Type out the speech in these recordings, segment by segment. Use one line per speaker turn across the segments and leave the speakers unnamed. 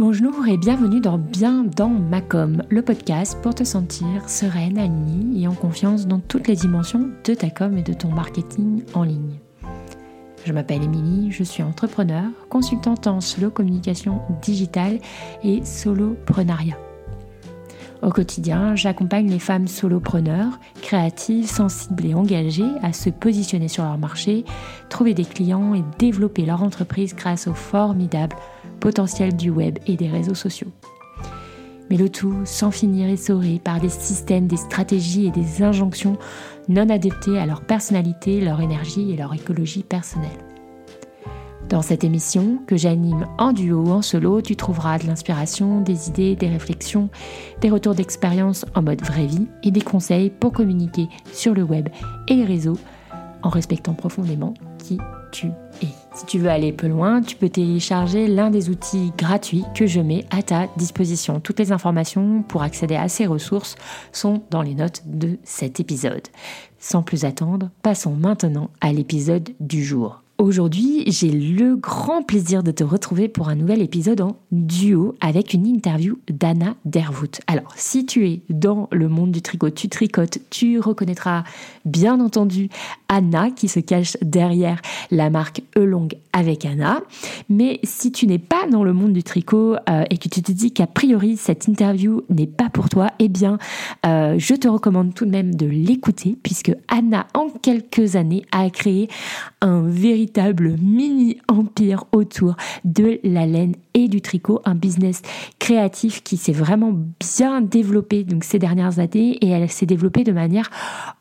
Bonjour et bienvenue dans Bien dans ma com, le podcast pour te sentir sereine, alignée et en confiance dans toutes les dimensions de ta com et de ton marketing en ligne. Je m'appelle Émilie, je suis entrepreneur, consultante en solo communication digitale et soloprenariat. Au quotidien, j'accompagne les femmes solopreneurs, créatives, sensibles et engagées à se positionner sur leur marché, trouver des clients et développer leur entreprise grâce au formidable potentiel du web et des réseaux sociaux. Mais le tout sans finir essoré par des systèmes, des stratégies et des injonctions non adaptées à leur personnalité, leur énergie et leur écologie personnelle. Dans cette émission, que j'anime en duo ou en solo, tu trouveras de l'inspiration, des idées, des réflexions, des retours d'expérience en mode vraie vie et des conseils pour communiquer sur le web et les réseaux en respectant profondément qui tu es. Si tu veux aller plus loin, tu peux télécharger l'un des outils gratuits que je mets à ta disposition. Toutes les informations pour accéder à ces ressources sont dans les notes de cet épisode. Sans plus attendre, passons maintenant à l'épisode du jour. Aujourd'hui, j'ai le grand plaisir de te retrouver pour un nouvel épisode en duo avec une interview d'Anna Dervoot. Alors, si tu es dans le monde du tricot, tu tricotes, tu reconnaîtras bien entendu Anna qui se cache derrière la marque Elong avec Anna. Mais si tu n'es pas dans le monde du tricot euh, et que tu te dis qu'a priori cette interview n'est pas pour toi, eh bien, euh, je te recommande tout de même de l'écouter puisque Anna, en quelques années, a créé un véritable mini-empire autour de la laine et du tricot, un business créatif qui s'est vraiment bien développé donc ces dernières années et elle s'est développée de manière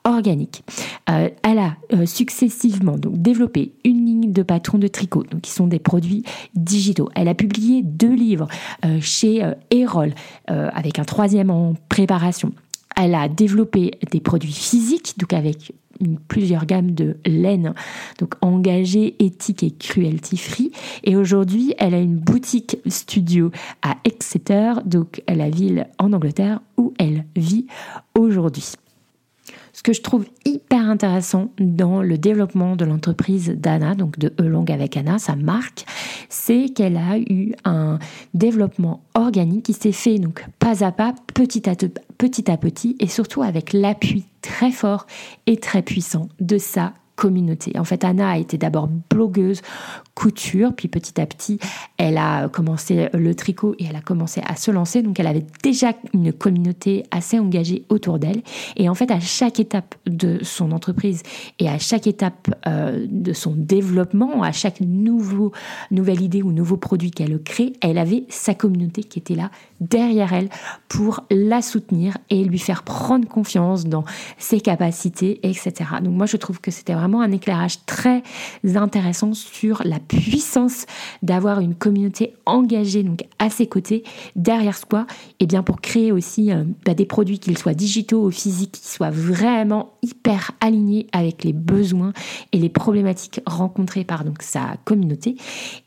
organique. Euh, elle a euh, successivement donc développé une ligne de patrons de tricot, donc qui sont des produits digitaux. Elle a publié deux livres euh, chez Erol avec un troisième en préparation. Elle a développé des produits physiques, donc avec plusieurs gammes de laine, donc engagée, et cruelty free. Et aujourd'hui, elle a une boutique studio à Exeter, donc la ville en Angleterre où elle vit aujourd'hui. Ce que je trouve hyper intéressant dans le développement de l'entreprise d'Anna, donc de Elong avec Anna, sa marque, c'est qu'elle a eu un développement organique qui s'est fait donc pas à pas, petit à, petit à petit, et surtout avec l'appui très fort et très puissant de sa communauté. En fait, Anna a été d'abord blogueuse couture, puis petit à petit, elle a commencé le tricot et elle a commencé à se lancer. Donc, elle avait déjà une communauté assez engagée autour d'elle. Et en fait, à chaque étape de son entreprise et à chaque étape euh, de son développement, à chaque nouveau, nouvelle idée ou nouveau produit qu'elle crée, elle avait sa communauté qui était là derrière elle pour la soutenir et lui faire prendre confiance dans ses capacités, etc. Donc, moi, je trouve que c'était vraiment un éclairage très intéressant sur la puissance d'avoir une communauté engagée donc à ses côtés derrière soi. Et bien pour créer aussi euh, bah, des produits qu'ils soient digitaux ou physiques qui soient vraiment hyper alignés avec les besoins et les problématiques rencontrées par donc sa communauté.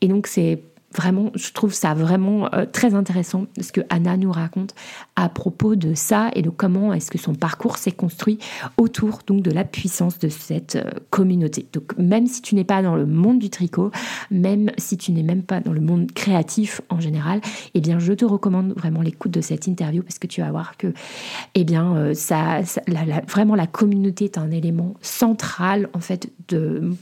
Et donc c'est vraiment, je trouve ça vraiment euh, très intéressant ce que Anna nous raconte à propos de ça et de comment est-ce que son parcours s'est construit autour donc de la puissance de cette euh, communauté. Donc même si tu n'es pas dans le monde du tricot, même si tu n'es même pas dans le monde créatif en général, eh bien je te recommande vraiment l'écoute de cette interview parce que tu vas voir que eh bien euh, ça, vraiment la communauté est un élément central en fait de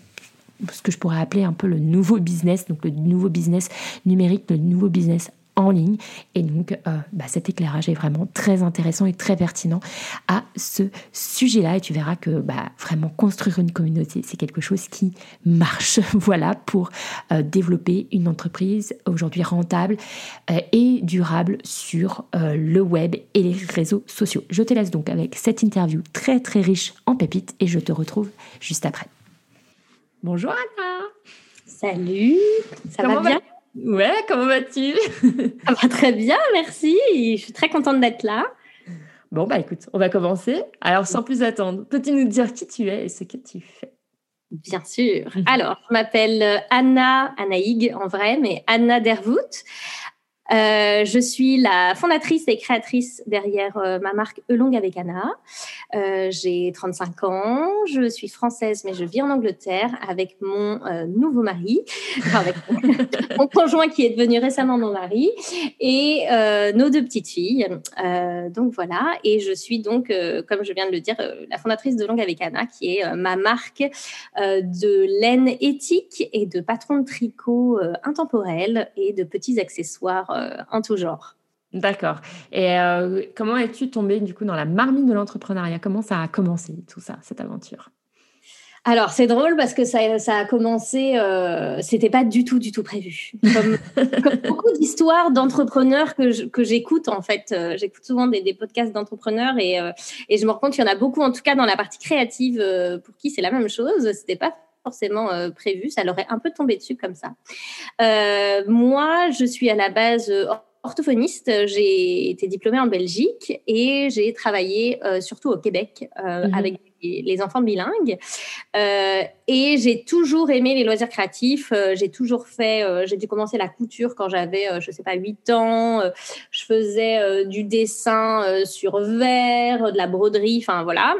ce que je pourrais appeler un peu le nouveau business, donc le nouveau business numérique, le nouveau business en ligne. Et donc, euh, bah, cet éclairage est vraiment très intéressant et très pertinent à ce sujet-là. Et tu verras que bah, vraiment construire une communauté, c'est quelque chose qui marche. voilà, pour euh, développer une entreprise aujourd'hui rentable euh, et durable sur le web et les réseaux sociaux. Je te laisse donc avec cette interview très très riche en pépites et je te retrouve juste après. Bonjour Anna.
Salut. Ça va bien?
Ouais, comment vas-tu?
Ça va très bien, merci. Je suis très contente d'être là.
Bon, bah écoute, on va commencer. Alors, sans plus attendre, peux-tu nous dire qui tu es et ce que tu fais?
Bien sûr. Alors, je m'appelle Anna, Anna en vrai, mais Anna Dervoot. Euh, je suis la fondatrice et créatrice derrière euh, ma marque Elong avec Anna. j'ai 35 ans, je suis française, mais je vis en Angleterre avec mon nouveau mari, avec mon conjoint qui est devenu récemment mon mari, et nos deux petites filles. donc voilà, et je suis donc, comme je viens de le dire, la fondatrice de Longue avec Anna, qui est ma marque de laine éthique et de patron de tricot intemporel et de petits accessoires en tout genre.
D'accord. Et euh, comment es-tu tombée du coup dans la marmite de l'entrepreneuriat? Comment ça a commencé tout ça, cette aventure?
Alors c'est drôle parce que ça, a commencé, euh, c'était pas du tout du tout prévu. Comme, beaucoup d'histoires d'entrepreneurs que j'écoute en fait, euh, j'écoute souvent des, podcasts d'entrepreneurs et, euh, et, je me rends compte qu'il y en a beaucoup, en tout cas dans la partie créative, pour qui c'est la même chose. C'était pas forcément prévu, ça leur est un peu tombé dessus comme ça. moi, je suis à la base orthophoniste. J'ai été diplômée en Belgique et j'ai travaillé euh, surtout au Québec euh, mhm. avec les enfants bilingues. Euh, et j'ai toujours aimé les loisirs créatifs. j'ai toujours fait, j'ai dû commencer la couture quand j'avais, je sais pas, 8 ans. je faisais du dessin sur verre, de la broderie, enfin voilà.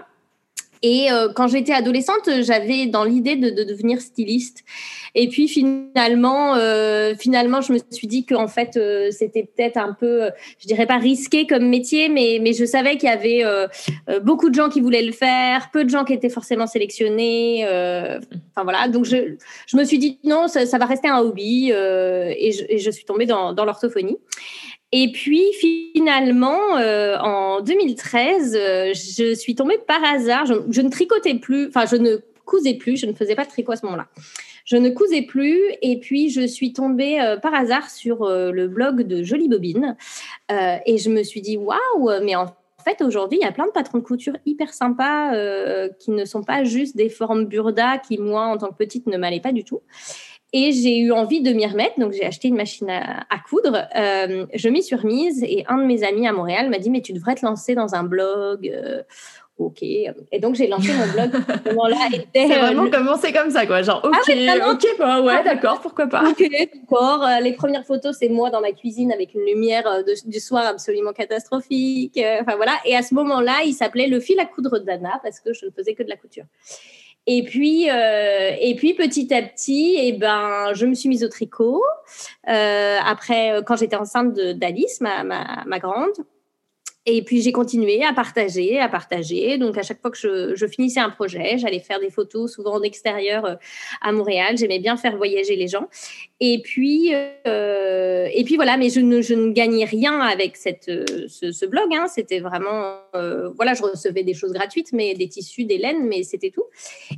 Et euh, quand j'étais adolescente, j'avais dans l'idée de, de, devenir styliste. Et puis finalement, euh, finalement, je me suis dit qu'en fait, euh, c'était peut-être un peu, je dirais pas risqué comme métier, mais, mais je savais qu'il y avait euh, beaucoup de gens qui voulaient le faire, peu de gens qui étaient forcément sélectionnés. Enfin voilà, donc je, je me suis dit non, ça, ça va rester un hobby et je, et, je, suis tombée dans, dans l'orthophonie. Et puis finalement, euh, en 2013, euh, je suis tombée par hasard. Je, ne tricotais plus, enfin je ne cousais plus, je ne faisais pas de tricot à ce moment-là. Je ne cousais plus et puis je suis tombée euh, par hasard sur le blog de Jolie Bobine et je me suis dit waouh, mais en fait, aujourd'hui, il y a plein de patrons de couture hyper sympas qui ne sont pas juste des formes burda qui, moi, en tant que petite, ne m'allaient pas du tout. Et j'ai eu envie de m'y remettre, donc j'ai acheté une machine à, coudre. Euh, je m'y suis remise et un de mes amis à Montréal m'a dit mais tu devrais te lancer dans un blog. Euh, ok. Et donc j'ai lancé mon blog.
C'est vraiment commencé comme ça quoi, genre ah ok, ok quoi, ouais d'accord, pourquoi pas.
Ok, d'accord. Euh, les premières photos c'est moi dans ma cuisine avec une lumière du soir absolument catastrophique. Enfin voilà. Et à ce moment-là, il s'appelait le fil à coudre d'Anna parce que je ne faisais que de la couture. Et puis, euh, et puis petit à petit, et eh ben, je me suis mise au tricot. Euh, après, euh, quand j'étais enceinte d'Alice, ma, ma, ma grande, et puis j'ai continué à partager, à partager. Donc à chaque fois que je, finissais un projet, j'allais faire des photos, souvent en extérieur euh, à Montréal. J'aimais bien faire voyager les gens. Et puis, euh, et puis voilà, mais je ne, gagnais rien avec euh, ce, blog. Hein. C'était vraiment, voilà, je recevais des choses gratuites, mais des tissus, des laines, mais c'était tout.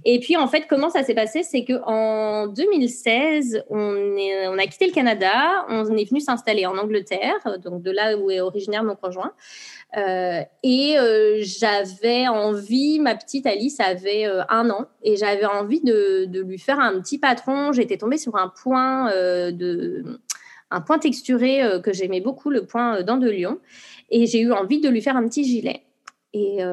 Et puis en fait, comment ça s'est passé, c'est que en 2016, on, est, on a quitté le Canada, on est venu s'installer en Angleterre, donc de là où est originaire mon conjoint. Euh, et euh, j'avais envie, ma petite Alice avait euh, un an, et j'avais envie de, lui faire un petit patron. J'étais tombée sur un point de un point texturé que j'aimais beaucoup, le point dent de lion, et j'ai eu envie de lui faire un petit gilet. Et,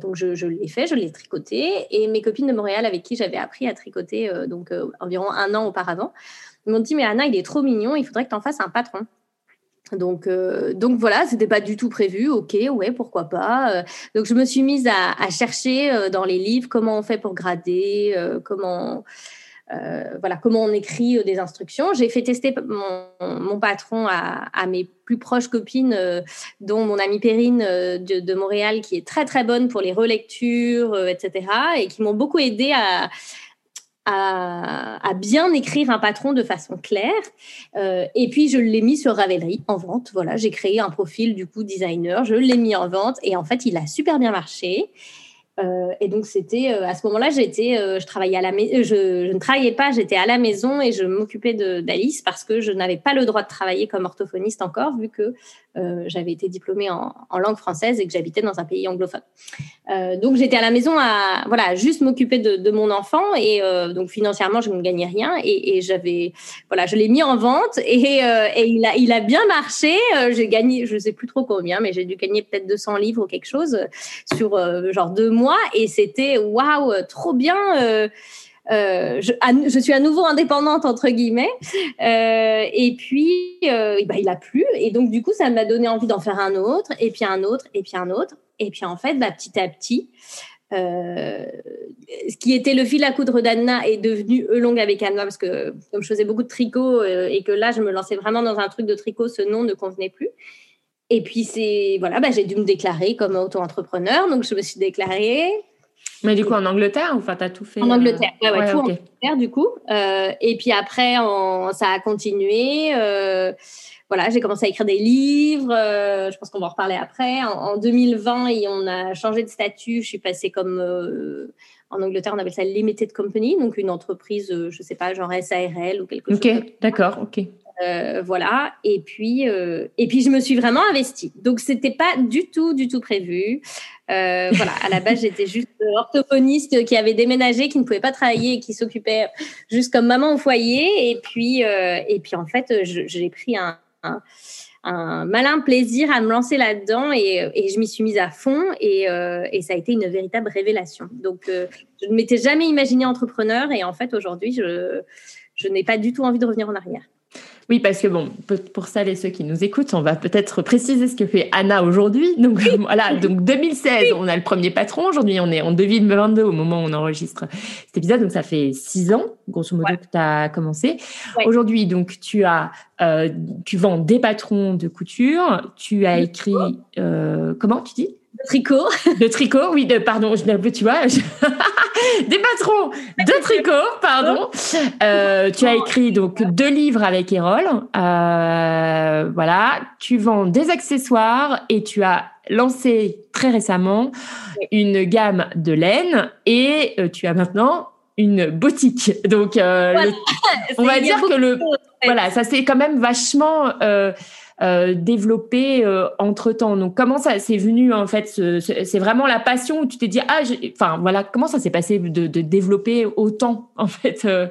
donc je, je l'ai fait, je l'ai tricoté, et mes copines de Montréal avec qui j'avais appris à tricoter donc environ un an auparavant m'ont dit mais Anna il est trop mignon, il faudrait que tu en fasses un patron. Donc, euh, donc voilà, c'était pas du tout prévu. Ok, ouais, pourquoi pas. Euh, donc je me suis mise à, chercher euh, dans les livres comment on fait pour grader, comment voilà comment on écrit des instructions. J'ai fait tester mon, mon patron à, mes plus proches copines, dont mon amie Perrine de, de, Montréal, qui est très très bonne pour les relectures, etc. Et qui m'ont beaucoup aidé à à, bien écrire un patron de façon claire. Euh, et puis, je l'ai mis sur Ravelry en vente. Voilà, j'ai créé un profil du coup designer, je l'ai mis en vente et en fait, il a super bien marché. Euh, et donc c'était euh, à ce moment-là, j'étais, euh, je travaillais à la je, ne travaillais pas, j'étais à la maison et je m'occupais d'Alice parce que je n'avais pas le droit de travailler comme orthophoniste encore vu que j'avais été diplômée en, langue française et que j'habitais dans un pays anglophone. donc j'étais à la maison à voilà juste m'occuper de, mon enfant et donc financièrement je ne gagnais rien et, j'avais voilà je l'ai mis en vente et, et il a il a bien marché. j'ai gagné je sais plus trop combien mais j'ai dû gagner peut-être 200 livres ou quelque chose sur genre deux mois et c'était waouh, trop bien. Euh, euh, je, suis à nouveau indépendante entre guillemets. Euh, et puis, bah, il a plu. Et donc, du coup, ça m'a donné envie d'en faire un autre, et puis un autre, et puis un autre. Et puis, en fait, bah, petit à petit, ce qui était le fil à coudre d'Anna est devenu Eulong avec Anna parce que comme je faisais beaucoup de tricot et que là je me lançais vraiment dans un truc de tricot, ce nom ne convenait plus. Et puis c'est voilà, bah, j'ai dû me déclarer comme auto-entrepreneur, donc je me suis déclarée.
Mais du coup en Angleterre, enfin t'as tout fait
En Angleterre, ouais, ouais, tout en Angleterre du coup. Euh, et puis après, ça a continué. Euh, voilà, j'ai commencé à écrire des livres. Euh, je pense qu'on va en reparler après. En, 2020, et on a changé de statut. Je suis passée comme euh, en Angleterre, on appelle ça limited company, donc une entreprise, euh, je sais pas, genre SARL ou quelque chose.
Ok, d'accord, ok.
Voilà. Et puis, et puis, je me suis vraiment investie. Donc, c'était pas du tout, du tout prévu. voilà. À la base, j'étais juste orthophoniste qui avait déménagé, qui ne pouvait pas travailler et qui s'occupait juste comme maman au foyer. Et puis, et puis, en fait, j'ai pris un, un, malin plaisir à me lancer là-dedans et, je m'y suis mise à fond et, euh, ça a été une véritable révélation. Donc, euh, je ne m'étais jamais imaginée entrepreneur et en fait, aujourd'hui, je, je n'ai pas du tout envie de revenir en arrière.
Oui, parce que bon, pour celles et ceux qui nous écoutent, on va peut-être préciser ce que fait Anna aujourd'hui. Donc voilà, donc 2016, on a le premier patron. Aujourd'hui, on est en 2022 au moment où on enregistre cet épisode. Donc ça fait six ans, grosso modo, que tu as commencé. Aujourd'hui, donc tu as, euh, tu vends des patrons de couture. Tu as écrit, euh, comment tu dis?
De tricot.
De tricot, oui, de, pardon, je, tu vois, des patrons de tricot, pardon. Euh, tu as écrit donc deux livres avec Erol. Euh, voilà, tu vends des accessoires et tu as lancé très récemment une gamme de laine et euh, tu as maintenant une boutique. Donc, on va dire que le, voilà, ça c'est quand même vachement euh, développé euh, entre temps. Donc comment ça s'est venu en fait C'est vraiment la passion où tu t'es dit ah, enfin voilà, comment ça s'est passé de, de, développer autant en fait euh?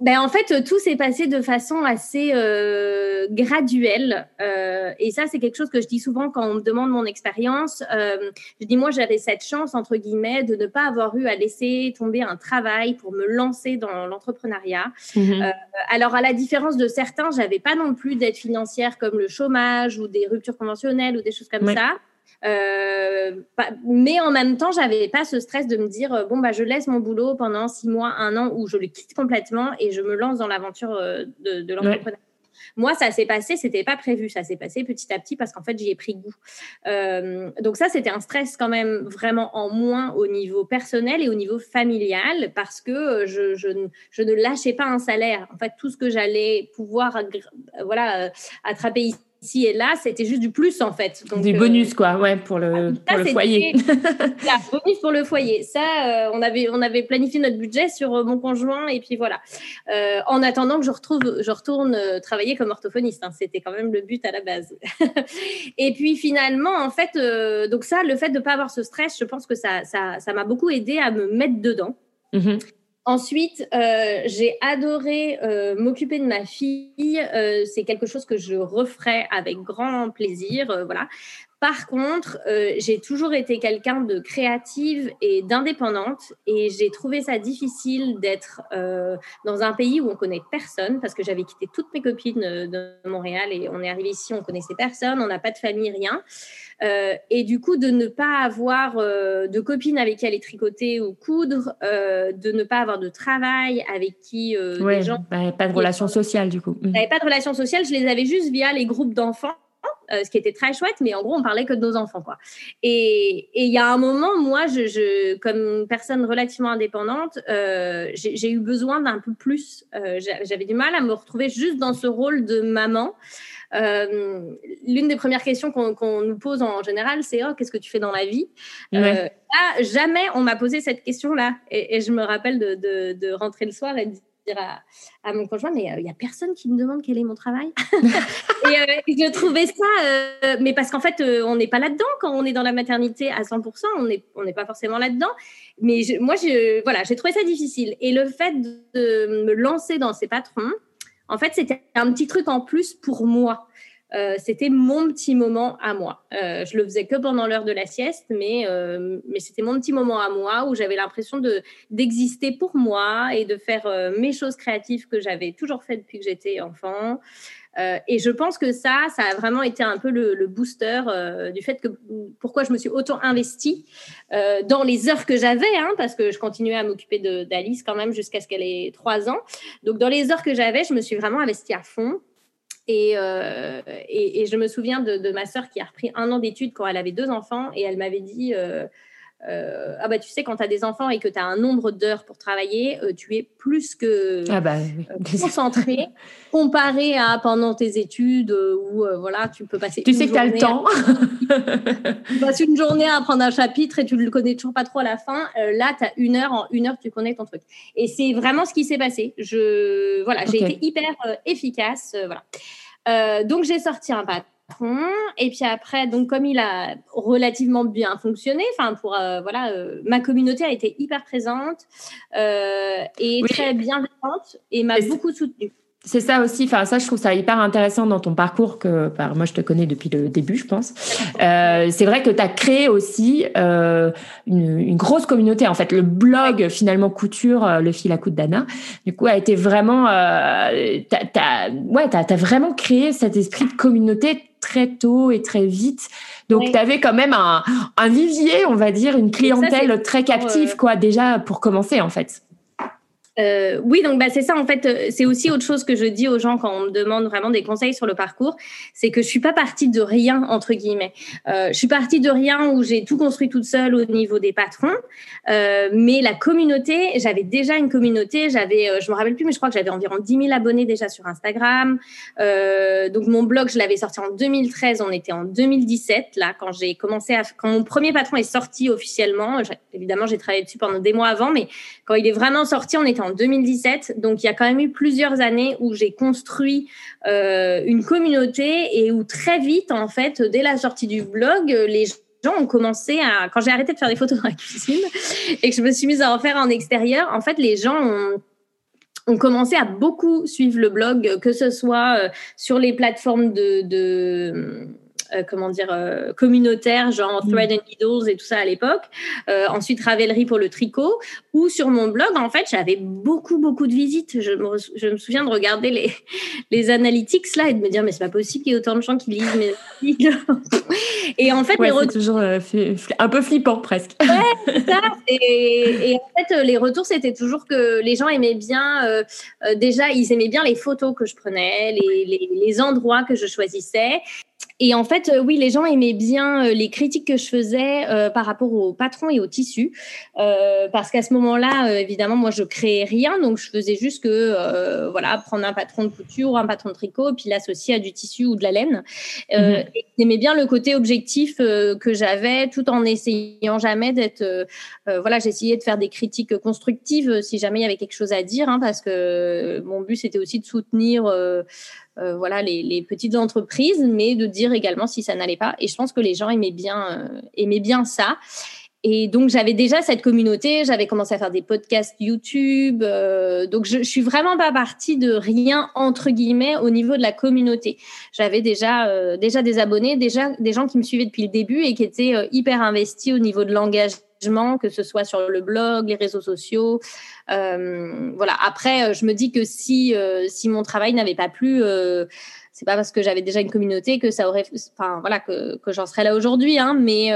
Ben, en fait, tout s'est passé de façon assez euh, graduelle. Euh, et ça, c'est quelque chose que je dis souvent quand on me demande mon expérience. Euh, je dis, moi, j'avais cette chance, entre guillemets, de ne pas avoir eu à laisser tomber un travail pour me lancer dans l'entrepreneuriat. Mhm. Euh, alors, à la différence de certains, j'avais pas non plus d'aide financière comme le chômage ou des ruptures conventionnelles ou des choses comme ça. Euh, mais en même temps, j'avais pas ce stress de me dire euh, bon bah je laisse mon boulot pendant six mois, un an, où je le quitte complètement et je me lance dans l'aventure euh, de, de l'entrepreneuriat. Moi, ça s'est passé, c'était pas prévu, ça s'est passé petit à petit parce qu'en fait, j'y ai pris goût. Euh, donc ça, c'était un stress quand même vraiment en moins au niveau personnel et au niveau familial parce que je, je, je ne lâchais pas un salaire. En fait, tout ce que j'allais pouvoir voilà, attraper ici ici et là, c'était juste du plus en fait.
Donc, du bonus quoi, ouais, pour le, pour le foyer.
bonus pour le foyer. Ça, euh, on avait on avait planifié notre budget sur euh, mon conjoint et puis voilà. Euh, en attendant que je retrouve, je retourne travailler comme orthophoniste. Hein. c'était quand même le but à la base. et puis finalement, en fait, donc ça, le fait de pas avoir ce stress, je pense que ça ça ça m'a beaucoup aidé à me mettre dedans. Mm-hmm. Ensuite, euh, j'ai adoré euh, m'occuper de ma fille. Euh, c'est quelque chose que je referai avec grand plaisir. voilà. Par contre, j'ai toujours été quelqu'un de créative et d'indépendante et j'ai trouvé ça difficile d'être dans un pays où on connaît personne parce que j'avais quitté toutes mes copines de Montréal et on est arrivé ici, on connaissait personne, on n'a pas de famille, rien. Euh, et du coup, de ne pas avoir euh, de copines avec qui aller tricoter ou coudre, euh, de ne pas avoir de travail avec qui
les gens. Bah, pas de relations sociales, du coup.
J'avais pas de relations sociales, je les avais juste via les groupes d'enfants. Ce qui était très chouette, mais en gros, on parlait que de nos enfants, quoi. Et il y a un moment, moi, je, je, comme personne relativement indépendante, j'ai eu besoin d'un peu plus. J'avais du mal à me retrouver juste dans ce rôle de maman. Euh, l'une des premières questions qu'on nous pose en général, c'est oh, qu'est-ce que tu fais dans la vie? Euh, Jamais on m'a posé cette question-là. Et, je me rappelle de, rentrer le soir et de à, mon conjoint, mais il euh, n'y a personne qui me demande quel est mon travail. et je trouvais ça, mais parce qu'en fait, on n'est pas là-dedans quand on est dans la maternité à 100%, on n'est on n'est pas forcément là-dedans. Mais moi, voilà, j'ai trouvé ça difficile. Et le fait de me lancer dans ces patrons, en fait, c'était un petit truc en plus pour moi. Euh, c'était mon petit moment à moi. Euh, je le faisais que pendant l'heure de la sieste, mais, euh, mais c'était mon petit moment à moi où j'avais l'impression de d'exister pour moi et de faire mes choses créatives que j'avais toujours fait depuis que j'étais enfant. et je pense que ça, ça a vraiment été un peu le, booster du fait que pourquoi je me suis autant investie dans les heures que j'avais, hein, parce que je continuais à m'occuper d'Alice quand même jusqu'à ce qu'elle ait trois ans. Donc dans les heures que j'avais, je me suis vraiment investie à fond. Euh, et, je me souviens de, ma sœur qui a repris un an d'études quand elle avait deux enfants et elle m'avait dit euh, euh, Ah, bah tu sais, quand tu as des enfants et que tu as un nombre d'heures pour travailler, tu es plus que
ah bah,
concentré comparé à pendant tes études où voilà, tu peux passer.
Tu sais que tu as le temps.
tu passes une journée à apprendre un chapitre et tu ne le connais toujours pas trop à la fin. là, tu as une heure, en une heure, tu connais ton truc. Et c'est vraiment ce qui s'est passé. Je, voilà, j'ai été hyper efficace. voilà. Euh, donc j'ai sorti un patron et puis après donc comme il a relativement bien fonctionné enfin pour euh, voilà euh, ma communauté a été hyper présente et très bienveillante et m'a beaucoup soutenue
c'est ça aussi, enfin ça je trouve ça hyper intéressant dans ton parcours que enfin, moi je te connais depuis le début je pense. Euh, c'est vrai que tu as créé aussi euh, une, une, grosse communauté en fait. Le blog finalement couture, euh, le fil à coude d'Anna, du coup a été vraiment, euh, t'as, ouais, t'as, as vraiment créé cet esprit de communauté très tôt et très vite. Donc tu avais quand même un, un vivier, on va dire, une clientèle très captive quoi déjà pour commencer en fait.
Euh, oui, donc bah, c'est ça en fait. Euh, c'est aussi autre chose que je dis aux gens quand on me demande vraiment des conseils sur le parcours, c'est que je suis pas partie de rien entre guillemets. Euh, je suis partie de rien où j'ai tout construit toute seule au niveau des patrons, euh, mais la communauté, j'avais déjà une communauté. J'avais, je me rappelle plus, mais je crois que j'avais environ 10 000 abonnés déjà sur Instagram. Donc mon blog, je l'avais sorti en 2013. On était en 2017 là quand j'ai commencé à, quand mon premier patron est sorti officiellement. Évidemment, j'ai travaillé dessus pendant des mois avant, mais quand il est vraiment sorti, on était en 2017. Donc, il y a quand même eu plusieurs années où j'ai construit euh, une communauté et où très vite, en fait, dès la sortie du blog, les gens ont commencé à, quand j'ai arrêté de faire des photos dans la cuisine et que je me suis mise à en faire en extérieur, en fait, les gens ont commencé à beaucoup suivre le blog, que ce soit euh, sur les plateformes de, comment dire, euh, communautaire, genre mm. Thread and Needles et tout ça à l'époque. Euh, ensuite, Ravelry pour le tricot. Ou sur mon blog, en fait, j'avais beaucoup, beaucoup de visites. Je me, je me souviens de regarder les, les analytics là et de me dire, mais c'est pas possible qu'il y ait autant de gens qui lisent mes articles.
et en fait, c'est toujours un peu flippant presque.
Ouais, ça. Et, et, en fait, les retours, c'était toujours que les gens aimaient bien, déjà, ils aimaient bien les photos que je prenais, les, les, les endroits que je choisissais. Et en fait, euh, oui, les gens aimaient bien euh, les critiques que je faisais euh, par rapport au patron et au tissu, parce qu'à ce moment-là, évidemment, moi, je créais rien, donc je faisais juste que, voilà, prendre un patron de couture, un patron de tricot, puis l'associer à du tissu ou de la laine. Euh, mmh. bien le côté objectif que j'avais, tout en essayant jamais d'être, voilà, j'essayais de faire des critiques constructives si jamais il y avait quelque chose à dire, hein, parce que mon but c'était aussi de soutenir. Euh, voilà les, petites entreprises, mais de dire également si ça n'allait pas. Et je pense que les gens aimaient bien, euh, aimaient bien ça. Et donc j'avais déjà cette communauté, j'avais commencé à faire des podcasts YouTube, euh, donc je, je suis vraiment pas partie de rien entre guillemets au niveau de la communauté. J'avais déjà déjà des abonnés, déjà des gens qui me suivaient depuis le début et qui étaient hyper investis au niveau de l'engagement que ce soit sur le blog, les réseaux sociaux. Euh, voilà. Après, euh, je me dis que si euh, si mon travail n'avait pas plu, c'est pas parce que j'avais déjà une communauté que ça aurait, enfin voilà, que, que j'en serais là aujourd'hui. Hein, mais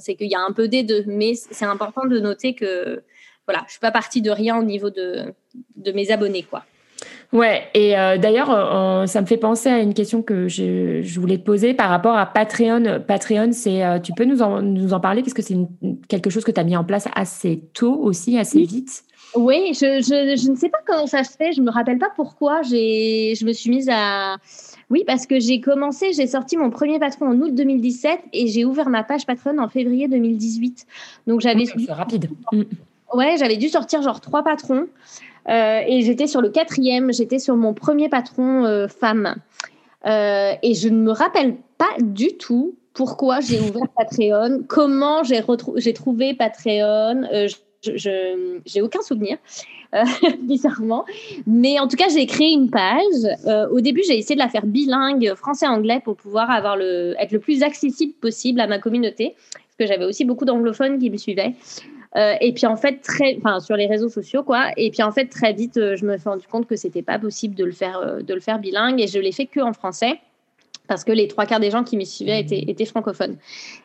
c'est qu'il y a un peu des deux. Mais c'est important de noter que voilà, je suis pas partie de rien au niveau de de mes abonnés, quoi.
Ouais, et euh, d'ailleurs, euh, ça me fait penser à une question que je, je, voulais te poser par rapport à Patreon. Patreon, c'est, euh, tu peux nous en, nous en parler parce que c'est quelque chose que tu as mis en place assez tôt aussi, assez vite.
Oui, je, je, je, ne sais pas comment ça se fait. Je me rappelle pas pourquoi j'ai, je me suis mise à. Oui, parce que j'ai commencé, j'ai sorti mon premier patron en août 2017 et j'ai ouvert ma page Patreon en février 2018. Donc j'avais.
c'est rapide.
Ouais, j'avais dû sortir genre trois patrons. Euh, et j'étais sur le quatrième, j'étais sur mon premier patron euh, femme. Euh, et je ne me rappelle pas du tout pourquoi j'ai ouvert Patreon, comment j'ai, j'ai trouvé Patreon. je j'ai aucun souvenir, euh, bizarrement. Mais en tout cas, j'ai créé une page. Euh, au début, j'ai essayé de la faire bilingue français-anglais pour pouvoir avoir le, être le plus accessible possible à ma communauté, parce que j'avais aussi beaucoup d'anglophones qui me suivaient. Euh, et puis en fait, très, enfin sur les réseaux sociaux quoi. Et puis en fait, très vite, je me suis rendu compte que c'était pas possible de le faire, de le faire bilingue, et je l'ai fait que en français parce que les trois quarts des gens qui m'y suivaient étaient, étaient, francophones.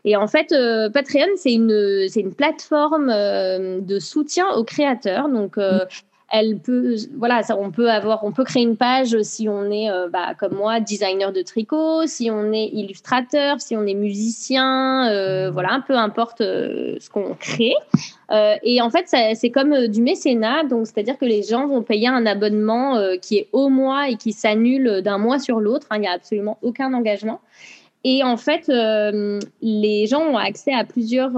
Et en fait, euh, Patreon, c'est une, c'est une plateforme euh, de soutien aux créateurs. Donc, euh, elle peut, voilà, on peut avoir, on peut créer une page si on est, bah, comme moi, designer de tricot, si on est illustrateur, si on est musicien, voilà, peu importe ce qu'on crée. Euh, et en fait, c'est comme euh, du mécénat, donc c'est-à-dire que les gens vont payer un abonnement euh, qui est au mois et qui s'annule d'un mois sur l'autre. Hein, il n'y a absolument aucun engagement. Et en fait, les gens ont accès à plusieurs,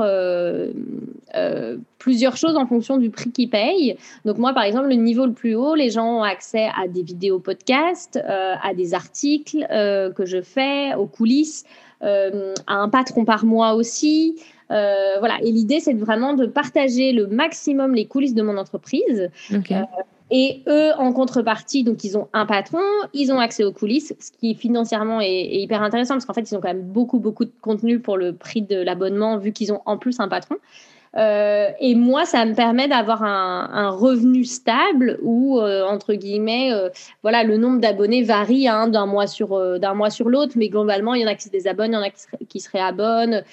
plusieurs choses en fonction du prix qu'ils payent. Donc moi, par exemple, le niveau le plus haut, les gens ont accès à des vidéos podcasts, à des articles que je fais, aux coulisses, à un patron par mois aussi. Euh, voilà. Et l'idée, c'est vraiment de partager le maximum les coulisses de mon entreprise. Euh, et eux, en contrepartie, donc ils ont un patron, ils ont accès aux coulisses, ce qui financièrement est, hyper intéressant parce qu'en fait, ils ont quand même beaucoup, beaucoup de contenu pour le prix de l'abonnement vu qu'ils ont en plus un patron. Euh, et moi, ça me permet d'avoir un, revenu stable où, entre guillemets, voilà, le nombre d'abonnés varie hein, d'un mois sur d'un mois sur l'autre, mais globalement, il y en a qui se désabonnent, il y en a qui qui se réabonnent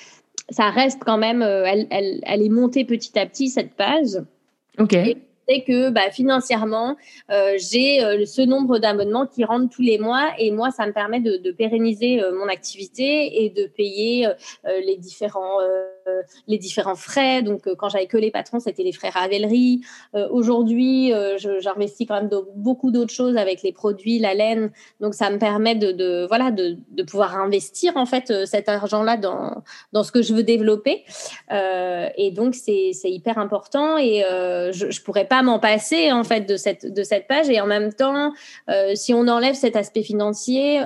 ça reste quand même, euh, elle, elle, elle, est montée petit à petit, cette page.
OK.
C'est que bah, financièrement, euh, j'ai euh, ce nombre d'abonnements qui rentrent tous les mois et moi, ça me permet de, pérenniser euh, mon activité et de payer les différents les différents frais. Donc, quand j'avais que les patrons, c'était les frais Ravelry. Aujourd'hui, j'investis quand même de, beaucoup d'autres choses avec les produits, la laine. Donc, ça me permet de, voilà, de, pouvoir investir en fait cet argent-là dans, dans ce que je veux développer. et donc, c'est hyper important et je ne pourrais pas m'en passer en fait de cette, de cette page. Et en même temps, si on enlève cet aspect financier,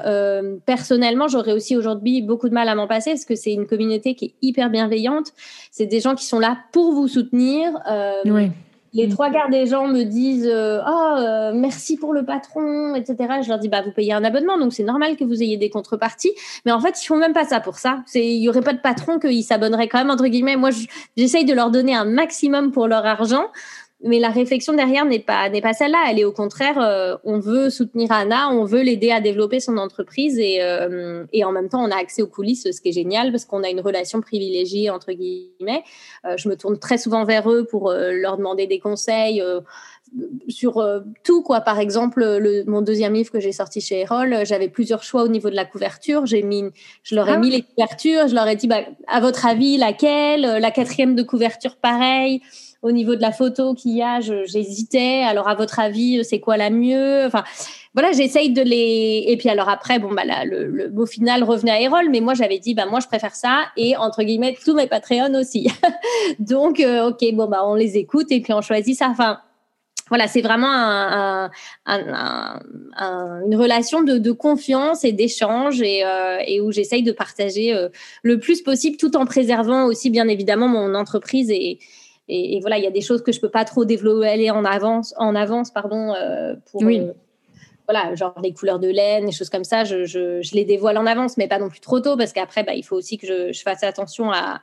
personnellement, j'aurais aussi aujourd'hui beaucoup de mal à m'en passer parce que c'est une communauté qui est hyper bienveillante c'est des gens qui sont là pour vous soutenir. Euh, les trois quarts des gens me disent oh merci pour le patron, etc. Je leur dis bah vous payez un abonnement, donc c'est normal que vous ayez des contreparties. Mais en fait, ils font même pas ça pour ça. C'est il y aurait pas de patron qu'ils s'abonneraient quand même entre guillemets. Moi, j'essaye de leur donner un maximum pour leur argent mais la réflexion derrière n'est pas n'est pas celle-là. Elle est au contraire, euh, on veut soutenir Anna, on veut l'aider à développer son entreprise et euh, et en même temps on a accès aux coulisses, ce qui est génial parce qu'on a une relation privilégiée entre guillemets. Euh, je me tourne très souvent vers eux pour leur demander des conseils sur tout quoi. Par exemple, le, mon deuxième livre que j'ai sorti chez Erol, j'avais plusieurs choix au niveau de la couverture. J'ai mis, je leur ai ah mis les couvertures, je leur ai dit bah, à votre avis laquelle, la quatrième de couverture pareil au niveau de la photo qu'il y a, j'hésitais. Alors, à votre avis, c'est quoi la mieux? Enfin, voilà, j'essaye de les. Et puis, alors après, bon, bah, le, le, mot final revenait à Erol, mais moi, j'avais dit, bah, moi, je préfère ça. Et entre guillemets, tous mes Patreons aussi. Donc, euh, OK, bon, bah, on les écoute et puis on choisit ça. Enfin, voilà, c'est vraiment un, un, un, une relation de, de confiance et d'échange et, euh, et, où j'essaye de partager euh, le plus possible tout en préservant aussi bien évidemment mon entreprise et, et, voilà, il y a des choses que je peux pas trop développer en avance, en avance pardon, euh, pour
oui. Euh,
voilà, genre les couleurs de laine, des choses comme ça, je, je, je, les dévoile en avance, mais pas non plus trop tôt parce qu'après, bah, il faut aussi que je, je fasse attention à,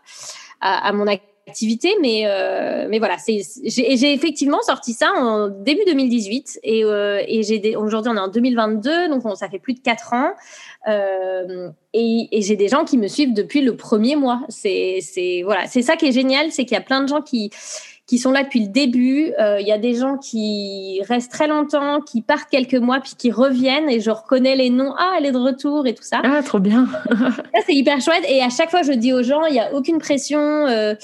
à, à mon activité activité, mais, euh, mais voilà, j'ai effectivement sorti ça en début 2018 et, euh, et j'ai aujourd'hui on est en 2022, donc ça fait plus de quatre ans euh, et, et j'ai des gens qui me suivent depuis le premier mois. C'est voilà, c'est ça qui est génial, c'est qu'il y a plein de gens qui qui sont là depuis le début. Euh, il y a des gens qui restent très longtemps, qui partent quelques mois, puis qui reviennent et je reconnais les noms. Ah, elle est de retour et tout ça.
Ah, trop bien.
c'est hyper chouette. Et à chaque fois, je dis aux gens, il n'y a aucune pression. Euh,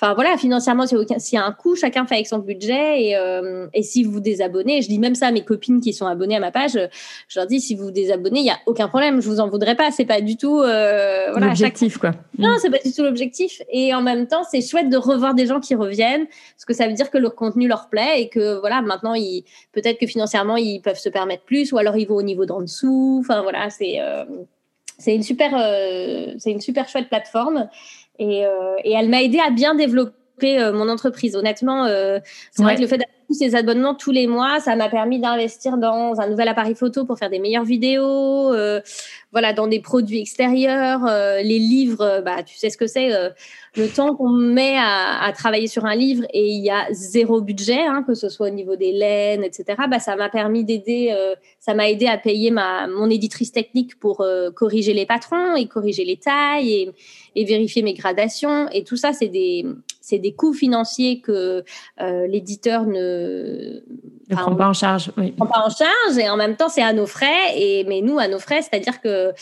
Enfin voilà, financièrement, s'il y a un coût, chacun fait avec son budget. Et, euh, et si vous désabonnez, je dis même ça à mes copines qui sont abonnées à ma page, je leur dis si vous vous désabonnez, il y a aucun problème, je vous en voudrais pas. C'est pas du tout euh,
voilà, l'objectif quoi.
Non, c'est pas du tout l'objectif. Et en même temps, c'est chouette de revoir des gens qui reviennent, parce que ça veut dire que leur contenu leur plaît et que voilà, maintenant ils peut-être que financièrement ils peuvent se permettre plus, ou alors ils vont au niveau d'en dessous. Enfin voilà, c'est euh, c'est une super, euh, c'est une super chouette plateforme. Et, euh, et elle m'a aidé à bien développer mon entreprise. Honnêtement, c'est vrai que le fait d'avoir tous ces abonnements tous les mois, ça m'a permis d'investir dans un nouvel appareil photo pour faire des meilleures vidéos, voilà, dans des produits extérieurs, les livres, bah tu sais ce que c'est le temps qu'on met à, travailler sur un livre et il y a zéro budget, hein, que ce soit au niveau des laines, etc., bah, ça m'a permis d'aider, euh, ça m'a aidé à payer ma, mon éditrice technique pour euh, corriger les patrons et corriger les tailles et, et vérifier mes gradations. Et tout ça, c'est des, c'est des coûts financiers que euh, l'éditeur ne,
ne prend pas en charge. Oui.
prend pas en charge et en même temps, c'est à nos frais. Et, mais nous, à nos frais, c'est-à-dire que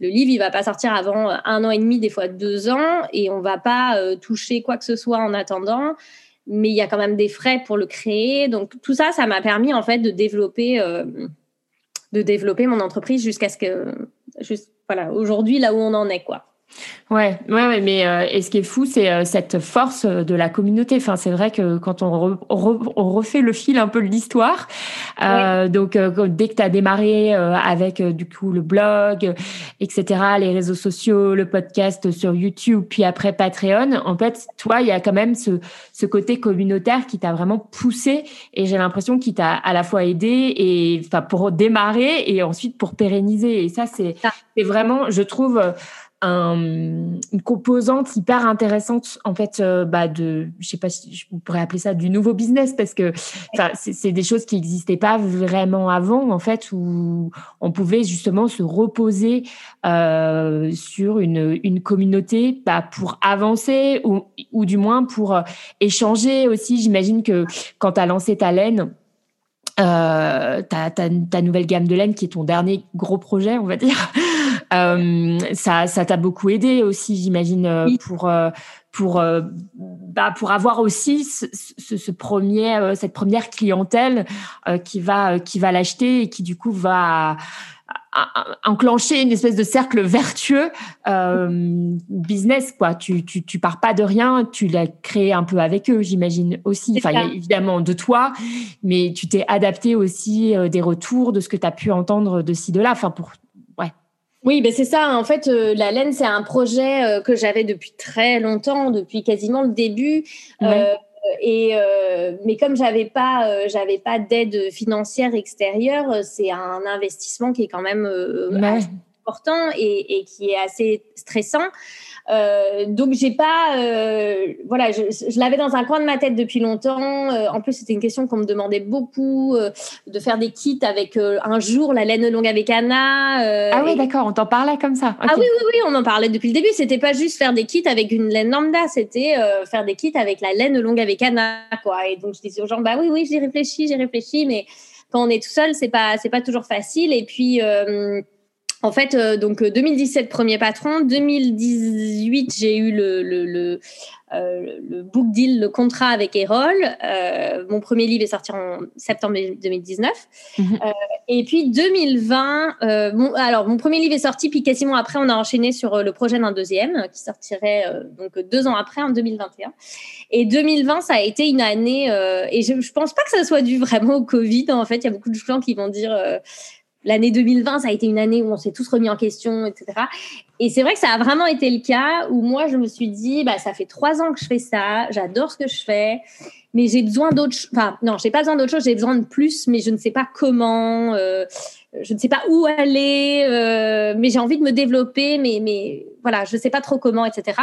le livre, il va pas sortir avant un an et demi, des fois deux ans, et on va pas euh, toucher quoi que ce soit en attendant. Mais il y a quand même des frais pour le créer. Donc tout ça, ça m'a permis en fait de développer, euh, de développer mon entreprise jusqu'à ce que, juste, voilà, aujourd'hui là où on en est, quoi.
Ouais, ouais, ouais, mais euh, et ce qui est fou, c'est euh, cette force de la communauté. Enfin, c'est vrai que quand on, on, refait le fil un peu de l'histoire, euh, donc dès que tu as démarré avec du coup le blog, etc., les réseaux sociaux, le podcast sur YouTube, puis après Patreon, en fait, toi, il y a quand même ce, ce côté communautaire qui t'a vraiment poussé et j'ai l'impression qu'il t'a à la fois aidé et enfin pour démarrer et ensuite pour pérenniser. Et ça, c'est c'est vraiment, je trouve une composante hyper intéressante en fait euh, bah de je sais pas si je pourrais appeler ça du nouveau business parce que c'est des choses qui n'existaient pas vraiment avant en fait où on pouvait justement se reposer euh, sur une, une communauté bah, pour avancer ou, ou du moins pour euh, échanger aussi j'imagine que quand tu as lancé ta laine euh, ta, ta, nouvelle gamme de laine qui est ton dernier gros projet, on va dire. Euh, ça, ça t'a beaucoup aidé aussi, j'imagine, euh, pour euh, pour bah, pour avoir aussi ce, ce, ce premier cette première clientèle qui va qui va l'acheter et qui du coup va enclencher une espèce de cercle vertueux euh, business quoi. Tu, tu tu pars pas de rien tu l'as créé un peu avec eux j'imagine aussi. Enfin évidemment de toi mais tu t'es adapté aussi euh, des retours de ce que tu as pu entendre de ci de là. Enfin pour
oui, ben c'est ça. En fait, euh, la laine, c'est un projet que j'avais depuis très longtemps, depuis quasiment le début. Et euh, mais comme j'avais pas, euh, j'avais pas d'aide financière extérieure, c'est un investissement qui est quand même euh, important et, et, qui est assez stressant. Euh, donc j'ai pas, euh, voilà, je, je l'avais dans un coin de ma tête depuis longtemps. Euh, en plus, c'était une question qu'on me demandait beaucoup de faire des kits avec un jour la laine longue avec Anna.
ah oui, d'accord, on t'en parlait comme ça.
Ah oui, oui, oui, on en parlait depuis le début. C'était pas juste faire des kits avec une laine lambda, c'était faire des kits avec la laine longue avec Anna, quoi. Et donc je disais aux gens, bah oui, oui, j'ai réfléchi, j'ai réfléchi, mais quand on est tout seul, c'est pas, c'est pas toujours facile. Et puis en fait, euh, donc 2017 euh, premier patron, 2018 j'ai eu le, le, le, euh, le, book deal, le contrat avec Erol. Euh, mon premier livre est sorti en septembre 2019. Mhm. euh, et puis 2020, euh, bon, alors mon premier livre est sorti, puis quasiment après on a enchaîné sur le projet d'un deuxième qui sortirait donc deux ans après en 2021. Et 2020 ça a été une année et je, je pense pas que ça soit dû vraiment au Covid. En fait, il y a beaucoup de gens qui vont dire l'année 2020, ça a été une année où on s'est tous remis en question, etc. Et c'est vrai que ça a vraiment été le cas où moi, je me suis dit, bah, ça fait trois ans que je fais ça, j'adore ce que je fais, mais j'ai besoin d'autres Enfin, non, j'ai pas besoin d'autre chose, j'ai besoin de plus, mais je ne sais pas comment, euh, je ne sais pas où aller, euh, mais j'ai envie de me développer, mais, mais voilà, je sais pas trop comment, etc.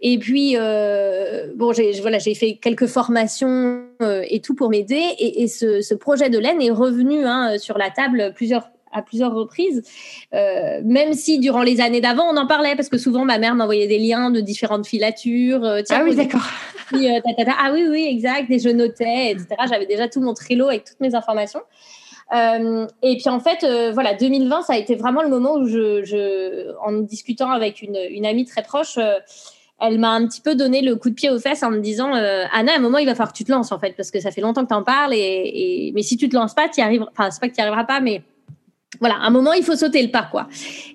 Et puis, euh, bon, j'ai voilà, fait quelques formations euh, et tout pour m'aider, et, et ce, ce, projet de laine est revenu hein, sur la table plusieurs à plusieurs reprises, euh, même si durant les années d'avant, on en parlait, parce que souvent, ma mère m'envoyait des liens de différentes filatures.
Euh, ah oui, d'accord.
Euh, ah oui, oui, exact, et je notais, etc. J'avais déjà tout mon Trello avec toutes mes informations. Euh, et puis en fait, euh, voilà, 2020, ça a été vraiment le moment où je, je en discutant avec une, une amie très proche, euh, elle m'a un petit peu donné le coup de pied aux fesses en me disant Anna, à un moment, il va falloir que tu te lances en fait, parce que ça fait longtemps que tu en parles, et, et, mais si tu te lances pas, tu arriveras. Enfin, c'est pas que tu arriveras pas, mais voilà, à un moment, il faut sauter le pas, quoi.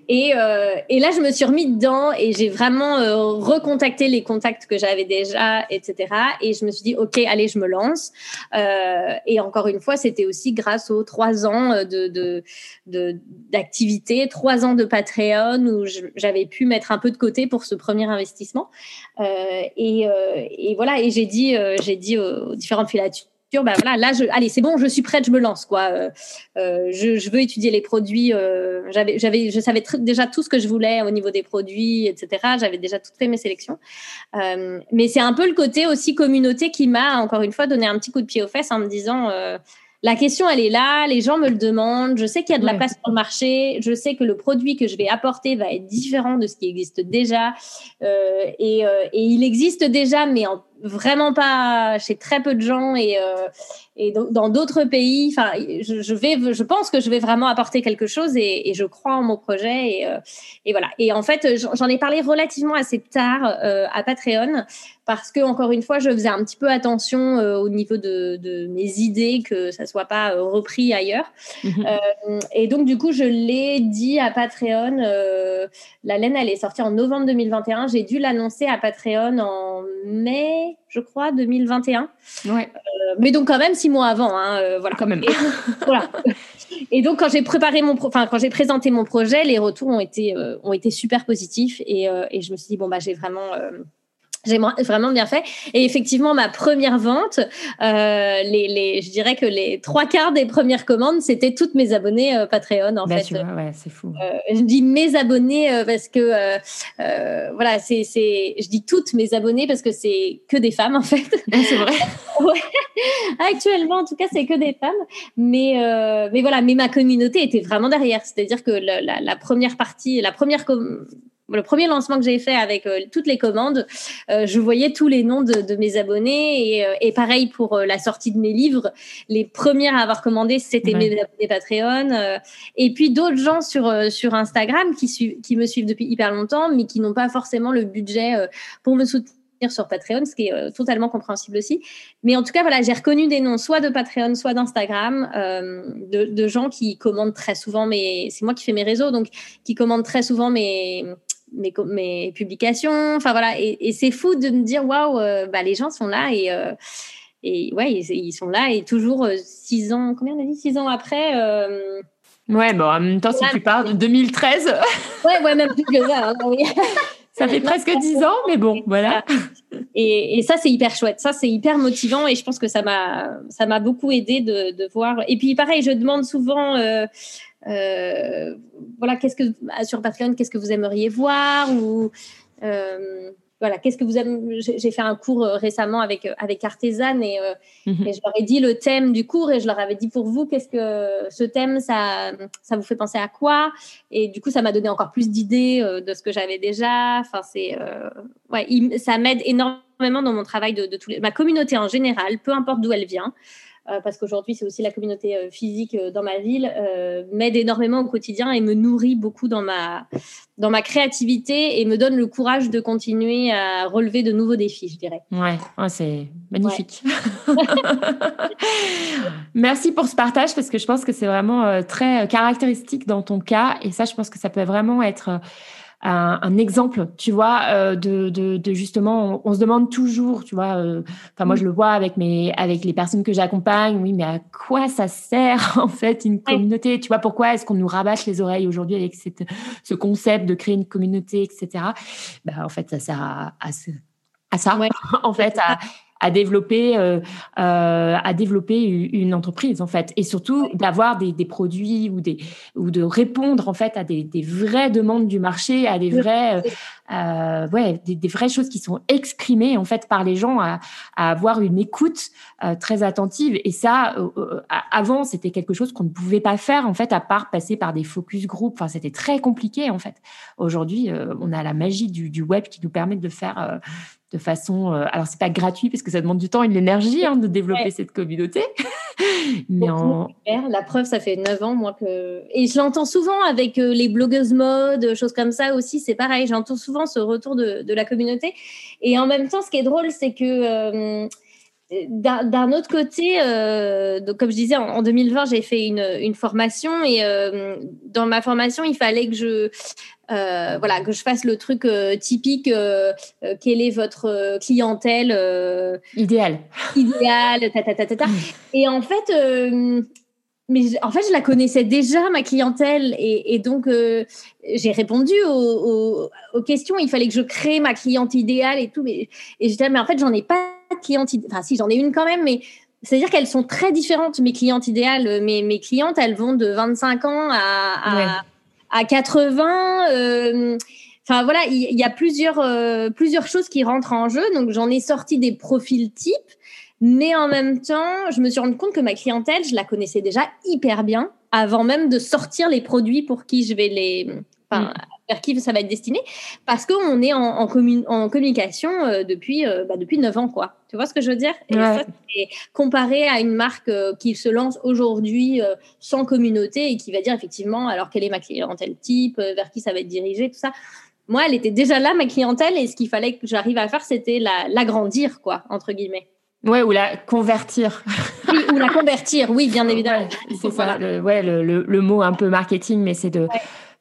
Et, euh, et là, je me suis remis dedans et j'ai vraiment euh, recontacté les contacts que j'avais déjà, etc. Et je me suis dit, OK, allez, je me lance. Euh, et encore une fois, c'était aussi grâce aux trois ans de, de, d'activité, trois ans de Patreon où j'avais pu mettre un peu de côté pour ce premier investissement. Euh, et, euh, et, voilà, et j'ai dit, j'ai dit aux différentes filatures bah voilà, là, je, allez, c'est bon, je suis prête, je me lance, quoi. Euh, euh je, je, veux étudier les produits. Euh, j'avais, j'avais, je savais déjà tout ce que je voulais au niveau des produits, etc. J'avais déjà toutes fait mes sélections. Euh, mais c'est un peu le côté aussi communauté qui m'a, encore une fois, donné un petit coup de pied aux fesses en me disant. La question, elle est là, les gens me le demandent, je sais qu'il y a de la place sur le marché, je sais que le produit que je vais apporter va être différent de ce qui existe déjà. Et, et, il existe déjà, mais en vraiment pas chez très peu de gens et, euh, et dans d'autres pays. Enfin, je, je, vais, je pense que je vais vraiment apporter quelque chose et, et je crois en mon projet et, euh, et voilà. Et en fait, j'en ai parlé relativement assez tard euh, à Patreon parce que encore une fois, je faisais un petit peu attention au niveau de, de, mes idées que ça soit pas repris ailleurs. Mhm. et donc du coup, je l'ai dit à Patreon. la laine, elle est sortie en novembre 2021. J'ai dû l'annoncer à Patreon en mai je crois, 2021. Ouais. Euh, mais donc quand même six mois avant, hein, euh, voilà.
Quand même.
Et, voilà. Et donc quand j'ai préparé mon, enfin quand j'ai présenté mon projet, les retours ont été euh, ont été super positifs et, et, je me suis dit bon bah j'ai vraiment j'ai vraiment bien fait. Et effectivement, ma première vente, euh, les, les, je dirais que les trois quarts des premières commandes, c'était toutes mes abonnés euh, Patreon, en
bah,
fait.
Ouais, c'est fou.
Euh, je dis mes abonnés euh, parce que, euh, euh, voilà, c'est, c'est, je dis toutes mes abonnés parce que c'est que des femmes, en fait.
Ah, c'est vrai.
ouais. Actuellement, en tout cas, c'est que des femmes. Mais, mais voilà, mais ma communauté était vraiment derrière. C'est-à-dire que la, la, la première partie, la première le premier lancement que j'ai fait avec euh, toutes les commandes, euh, je voyais tous les noms de, de mes abonnés et, euh, et, pareil pour la sortie de mes livres. Les premières à avoir commandé, c'était mes abonnés Patreon. et puis d'autres gens sur sur Instagram qui, qui me suivent depuis hyper longtemps, mais qui n'ont pas forcément le budget pour me soutenir sur Patreon, ce qui est totalement compréhensible aussi. Mais en tout cas, voilà, j'ai reconnu des noms soit de Patreon, soit d'Instagram, euh, de, de, gens qui commandent très souvent mes. C'est moi qui fais mes réseaux, donc qui commandent très souvent mes mes, mes publications. Enfin voilà, et, et c'est fou de me dire waouh, euh, bah, les gens sont là et, euh, et ouais, ils, sont là et toujours euh, six ans, combien on a dit? Six ans après.
Ouais, bon, en même temps, si tu parles de 2013.
ouais, ouais, même plus que ça. Hein, oui.
Ça fait presque dix ans, mais bon, voilà.
Et, et ça, c'est hyper chouette. Ça, c'est hyper motivant et je pense que ça m'a, ça m'a beaucoup aidé de, de, voir. Et puis, pareil, je demande souvent euh, voilà, qu'est-ce que sur Patreon, qu'est-ce que vous aimeriez voir ou euh, voilà, qu'est-ce que vous aimez J'ai fait un cours euh, récemment avec avec Artisan et, mhm. et, je leur ai dit le thème du cours et je leur avais dit pour vous, qu'est-ce que ce thème ça ça vous fait penser à quoi? Et du coup, ça m'a donné encore plus d'idées de ce que j'avais déjà. Enfin, c'est ouais, ça m'aide énormément dans mon travail de, de tous les, ma communauté en général, peu importe d'où elle vient. Euh, parce qu'aujourd'hui c'est aussi la communauté euh, physique euh, dans ma ville, m'aide énormément au quotidien et me nourrit beaucoup dans ma, dans ma créativité et me donne le courage de continuer à relever de nouveaux défis, je dirais.
Ouais, c'est magnifique. Merci pour ce partage parce que je pense que c'est vraiment très caractéristique dans ton cas et ça, je pense que ça peut vraiment être un, un, exemple, tu vois, euh, de, de, de, justement, on, se demande toujours, tu vois, euh, enfin moi je le vois avec mes, avec les personnes que j'accompagne, oui, mais à quoi ça sert en fait une communauté Tu vois, pourquoi est-ce qu'on nous rabâche les oreilles aujourd'hui avec cette, ce concept de créer une communauté, etc. Ben, en fait, ça sert à, à, à ça, en fait, à, à développer, euh, euh, à développer une entreprise en fait, et surtout d'avoir des, des, produits ou des ou de répondre en fait à des, des vraies demandes du marché, à des vraies euh, ouais des, des, vraies choses qui sont exprimées en fait par les gens, à, à avoir une écoute euh, très attentive. Et ça, euh, euh, avant, c'était quelque chose qu'on ne pouvait pas faire en fait, à part passer par des focus group. Enfin, c'était très compliqué en fait. Aujourd'hui, on a la magie du, du, web qui nous permet de faire de façon. Euh, alors, c'est pas gratuit parce que ça demande du temps et de l'énergie hein, de développer cette communauté.
Mais en... La preuve, ça fait 9 ans, moi, que. Et je l'entends souvent avec euh, les blogueuses mode, choses comme ça aussi. C'est pareil, j'entends souvent ce retour de, de, la communauté. Et en même temps, ce qui est drôle, c'est que. Euh, d'un autre côté, donc comme je disais, en, 2020, j'ai fait une, une, formation et dans ma formation, il fallait que je euh, voilà, que je fasse le truc euh, typique, euh, quelle est votre clientèle
idéale.
Idéale, ta, ta, ta, ta, mm. Et en fait, mais en fait, je la connaissais déjà, ma clientèle, et, donc j'ai répondu aux, questions. Il fallait que je crée ma cliente idéale et tout. Mais, et je disais, mais en fait, j'en ai pas cliente idéale. Enfin, si, j'en ai une quand même, mais c'est-à-dire qu'elles sont très différentes, mes clientes idéales. Mes, mes clientes, elles vont de 25 ans à, à 80. Euh, enfin voilà, il y, a plusieurs, euh, plusieurs choses qui rentrent en jeu. Donc j'en ai sorti des profils types. Mais en même temps, je me suis rendu compte que ma clientèle, je la connaissais déjà hyper bien avant même de sortir les produits pour qui je vais les, enfin, mm. Vers qui ça va être destiné, parce qu'on est en, en, en communication euh, depuis, euh, bah, depuis 9 ans, quoi. Tu vois ce que je veux dire? Et ça, comparé à une marque euh, qui se lance aujourd'hui sans communauté et qui va dire effectivement, alors quelle est ma clientèle type, vers qui ça va être dirigé, tout ça. Moi, elle était déjà là, ma clientèle, et ce qu'il fallait que j'arrive à faire, c'était l'agrandir, quoi, entre guillemets.
Ouais, ou la convertir.
Oui, ou la convertir, oui, bien évidemment.
c'est ça, le, ouais, le, le, mot un peu marketing, mais c'est de,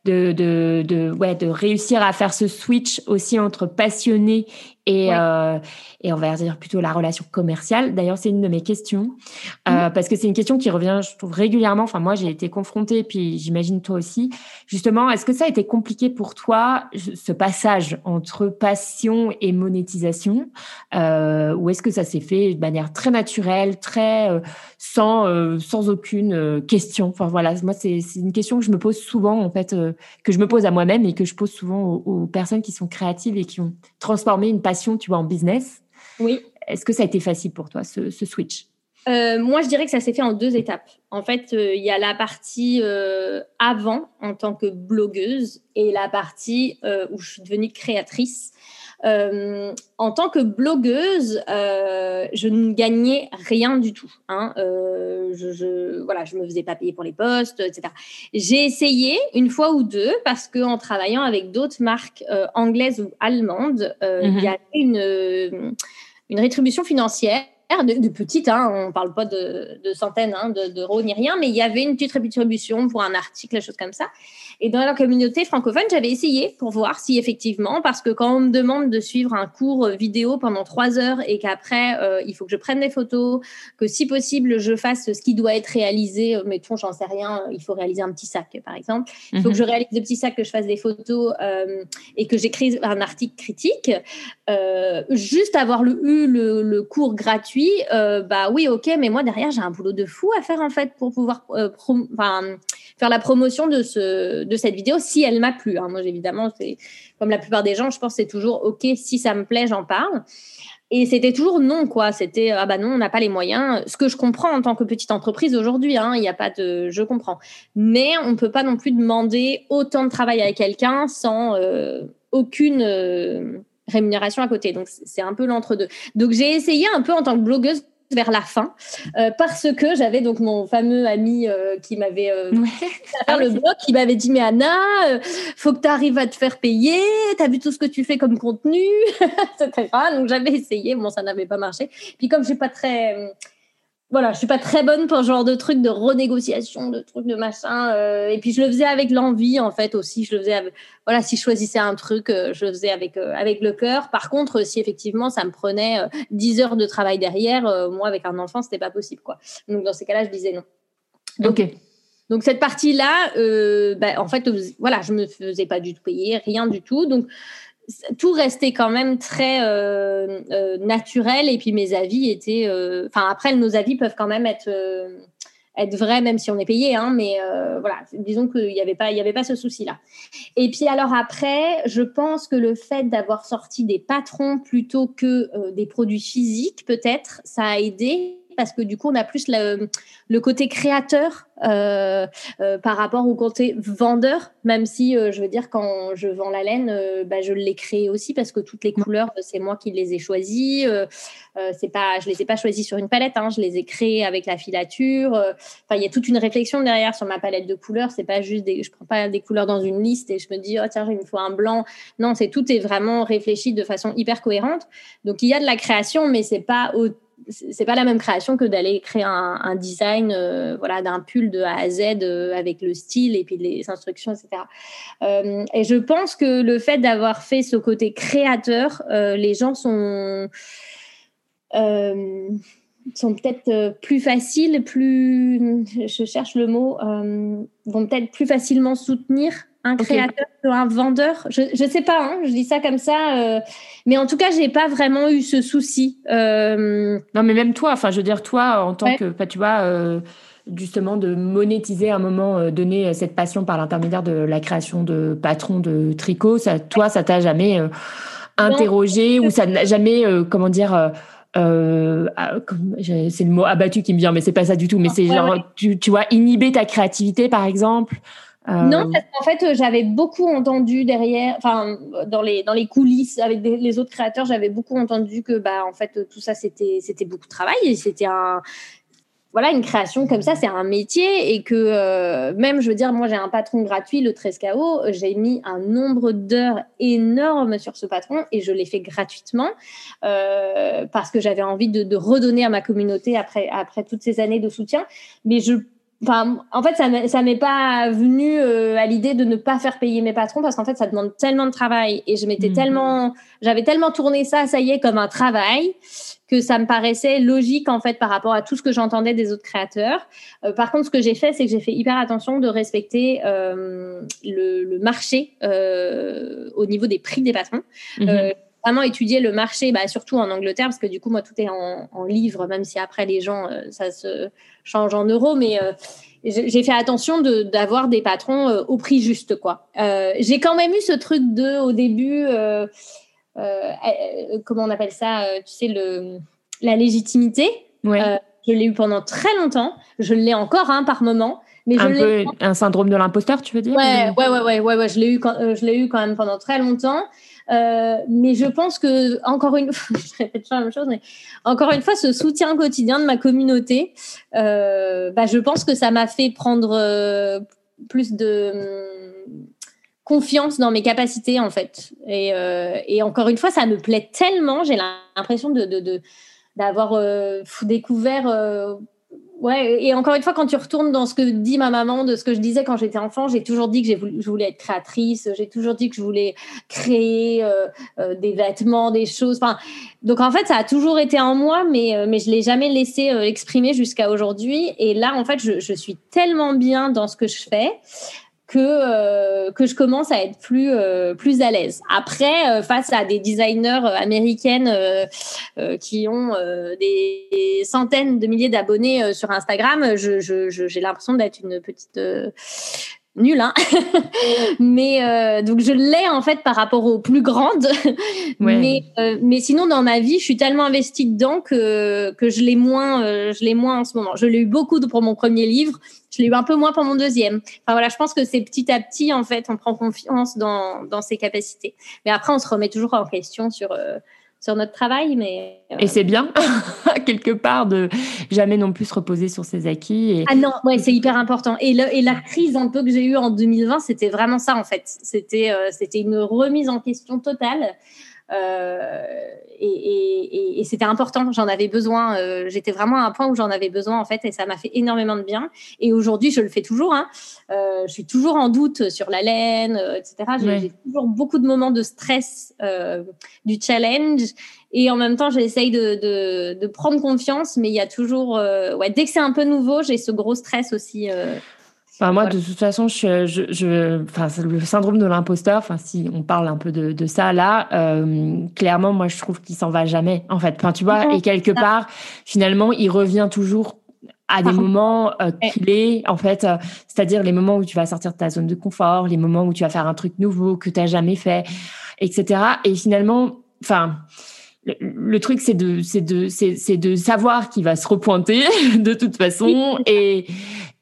de, de, de, ouais, de réussir à faire ce switch aussi entre passionné et, euh, et on va dire plutôt la relation commerciale. D'ailleurs, c'est une de mes questions euh, mmh. parce que c'est une question qui revient, je trouve, régulièrement. Enfin, moi, j'ai été confrontée, puis j'imagine toi aussi. Justement, est-ce que ça a été compliqué pour toi, ce passage entre passion et monétisation euh, Ou est-ce que ça s'est fait de manière très naturelle, très euh, sans, euh, sans aucune euh, question? Enfin, voilà, moi, c'est une question que je me pose souvent, en fait, que je me pose à moi-même et que je pose souvent aux, aux personnes qui sont créatives et qui ont transformé une passion, tu vois, en business.
Oui.
Est-ce que ça a été facile pour toi, ce, switch?
Euh, moi, je dirais que ça s'est fait en deux étapes. En fait, euh, il y a la partie euh, avant en tant que blogueuse et la partie où je suis devenue créatrice. Euh, en tant que blogueuse, euh, je ne gagnais rien du tout. Hein. Euh, je, je, voilà, je me faisais pas payer pour les postes, etc. J'ai essayé une fois ou deux parce que en travaillant avec d'autres marques anglaises ou allemandes, il y mhm. avait une, une rétribution financière de, de petites, hein, on ne parle pas de, de centaines hein, d'euros ni rien, mais il y avait une petite rétribution pour un article, des choses comme ça. Et dans la communauté francophone, j'avais essayé pour voir si effectivement, parce que quand on me demande de suivre un cours vidéo pendant trois heures et qu'après, euh, il faut que je prenne des photos, que si possible, je fasse ce qui doit être réalisé, euh, mettons, j'en sais rien, il faut réaliser un petit sac, par exemple. Il faut que mhm. je réalise des petits sacs, que je fasse des photos euh, et que j'écrive un article critique. Euh, juste avoir le, eu le, le cours gratuit, euh, bah oui, ok, mais moi derrière, j'ai un boulot de fou à faire en fait pour pouvoir euh, faire la promotion de, ce, de cette vidéo si elle m'a plu. Hein. Moi, évidemment, c'est comme la plupart des gens, je pense c'est toujours ok, si ça me plaît, j'en parle. Et c'était toujours non, quoi. C'était ah bah non, on n'a pas les moyens. Ce que je comprends en tant que petite entreprise aujourd'hui, hein, il n'y a pas de, je comprends. Mais on ne peut pas non plus demander autant de travail à quelqu'un sans euh, aucune rémunération à côté. Donc c'est un peu l'entre-deux. Donc j'ai essayé un peu en tant que blogueuse vers la fin euh, parce que j'avais donc mon fameux ami euh, qui m'avait euh, faire le blog qui m'avait dit mais Anna faut que tu arrives à te faire payer. Tu as vu tout ce que tu fais comme contenu etc donc j'avais essayé. Bon ça n'avait pas marché. Puis comme j'ai pas très voilà, je suis pas très bonne pour ce genre de trucs de renégociation, de trucs de machin. Euh, et puis je le faisais avec l'envie en fait aussi. Je le faisais, voilà, si je choisissais un truc, euh, je le faisais avec euh, avec le cœur. Par contre, si effectivement ça me prenait 10 heures de travail derrière, moi avec un enfant c'était pas possible quoi. Donc dans ces cas-là, je disais non.
Donc,
ok. Donc cette partie-là, bah, en fait, voilà, je me faisais pas du tout payer, rien du tout. Donc tout restait quand même très euh, euh, naturel. Et puis mes avis étaient euh, enfin après nos avis peuvent quand même être être vrais même si on est payé hein, mais voilà. Disons qu'il n'y avait pas il y avait pas ce souci là et puis alors après je pense que le fait d'avoir sorti des patrons plutôt que des produits physiques peut-être ça a aidé parce que du coup on a plus le, le côté créateur euh, euh, par rapport au côté vendeur, même si euh, je veux dire quand je vends la laine, bah, je l'ai créé aussi parce que toutes les couleurs, c'est moi qui les ai choisies. c'est pas, je les ai pas choisies sur une palette, hein, je les ai créées avec la filature. Enfin, il y a toute une réflexion derrière sur ma palette de couleurs. C'est pas juste des, je prends pas des couleurs dans une liste et je me dis oh tiens il me faut un blanc. Non, c'est tout est vraiment réfléchi de façon hyper cohérente. Donc il y a de la création, mais c'est pas au c'est pas la même création que d'aller créer un, design euh, voilà d'un pull de A à Z euh, avec le style et puis les instructions etc euh, et je pense que le fait d'avoir fait ce côté créateur les gens sont sont peut-être plus faciles plus je cherche le mot vont peut-être plus facilement soutenir un créateur un vendeur Je ne sais pas, hein, je dis ça comme ça. Euh, mais en tout cas, j'ai pas vraiment eu ce souci.
Euh, non, mais même toi, enfin, je veux dire, toi, en tant que, tu vois, euh, justement, de monétiser à un moment donné cette passion par l'intermédiaire de la création de patrons de tricot, ça, toi, ça t'a jamais interrogé ou ça n'a jamais, comment dire, ah, c'est le mot abattu qui me vient, mais c'est pas ça du tout. Mais c'est genre, Tu, tu vois, inhiber ta créativité, par exemple.
Non, euh, parce qu'en fait, j'avais beaucoup entendu derrière, enfin, dans les, dans les coulisses avec les autres créateurs, j'avais beaucoup entendu que, bah, en fait, tout ça, c'était, c'était beaucoup de travail et c'était un, voilà, une création comme ça, c'est un métier et que euh, même, je veux dire, moi, j'ai un patron gratuit, le 13KO, j'ai mis un nombre d'heures énorme sur ce patron et je l'ai fait gratuitement euh, parce que j'avais envie de, de, redonner à ma communauté après, après toutes ces années de soutien. Mais je Enfin, en fait, ça m'est pas venu euh, à l'idée de ne pas faire payer mes patrons parce qu'en fait, ça demande tellement de travail et je m'étais mhm. tellement, j'avais tellement tourné ça, ça y est, comme un travail que ça me paraissait logique en fait par rapport à tout ce que j'entendais des autres créateurs. Euh, par contre, ce que j'ai fait, c'est que j'ai fait hyper attention de respecter euh, le, marché au niveau des prix des patrons. Mhm vraiment étudier le marché, bah, surtout en Angleterre, parce que du coup, moi, tout est en, en livres, même si après les gens, euh, ça se change en euros. Mais euh, j'ai fait attention d'avoir des patrons euh, au prix juste, quoi. j'ai quand même eu ce truc de, au début, comment on appelle ça, tu sais, le, la légitimité. je l'ai eu pendant très longtemps. Je l'ai encore hein, par moment.
Mais un peu un syndrome de l'imposteur, tu veux dire
ouais, ouais, ouais, ouais, ouais, je l'ai eu, je l'ai eu quand même pendant très longtemps. Euh, mais je pense que, encore une fois, je répète la même chose, mais encore une fois, ce soutien quotidien de ma communauté, euh, bah, je pense que ça m'a fait prendre euh, plus de hum, confiance dans mes capacités, en fait. Et, encore une fois, ça me plaît tellement, j'ai l'impression de, d'avoir découvert Ouais, et encore une fois, quand tu retournes dans ce que dit ma maman, de ce que je disais quand j'étais enfant, j'ai toujours dit que je voulais être créatrice, j'ai toujours dit que je voulais créer euh, euh, des vêtements, des choses. Enfin, donc en fait, ça a toujours été en moi, mais, euh, mais je l'ai jamais laissé exprimer jusqu'à aujourd'hui. Et là, en fait, je, je, suis tellement bien dans ce que je fais que, euh, que je commence à être plus, euh, plus à l'aise. Après, euh, face à des designers américaines qui ont des centaines de milliers d'abonnés sur Instagram, j'ai je, l'impression d'être une petite nul, hein mais euh, donc je l'ai en fait par rapport aux plus grandes. mais, euh, mais sinon dans ma vie, je suis tellement investie dedans que, que je l'ai moins, euh, je l'ai moins en ce moment. Je l'ai eu beaucoup pour mon premier livre, je l'ai eu un peu moins pour mon deuxième. Enfin voilà, je pense que c'est petit à petit en fait, on prend confiance dans, dans ses capacités. Mais après, on se remet toujours en question sur sur notre travail. Mais,
Et c'est bien, quelque part, de jamais non plus se reposer sur ses acquis. Et...
Ah non, ouais, c'est hyper important. Et, le, et la crise un peu que j'ai eue en 2020, c'était vraiment ça, en fait. C'était euh, c'était une remise en question totale. Euh, et, c'était important, j'en avais besoin. Euh, j'étais vraiment à un point où j'en avais besoin en fait, et ça m'a fait énormément de bien. Et aujourd'hui, je le fais toujours. Hein. Euh, je suis toujours en doute sur la laine, etc. J'ai toujours beaucoup de moments de stress du challenge, et en même temps, j'essaye de, de, prendre confiance, mais il y a toujours, ouais, dès que c'est un peu nouveau, j'ai ce gros stress aussi
moi, de toute façon, je, je, enfin, le syndrome de l'imposteur, enfin, si on parle un peu de, de ça là, euh, clairement, moi, je trouve qu'il s'en va jamais, en fait. Enfin, tu vois, et quelque part, finalement, il revient toujours à des moments euh, clés, en fait, euh, c'est-à-dire les moments où tu vas sortir de ta zone de confort, les moments où tu vas faire un truc nouveau que tu n'as jamais fait, etc. Et finalement, enfin, le, truc, c'est de, c'est de, c'est, de savoir qu'il va se repointer de toute façon et,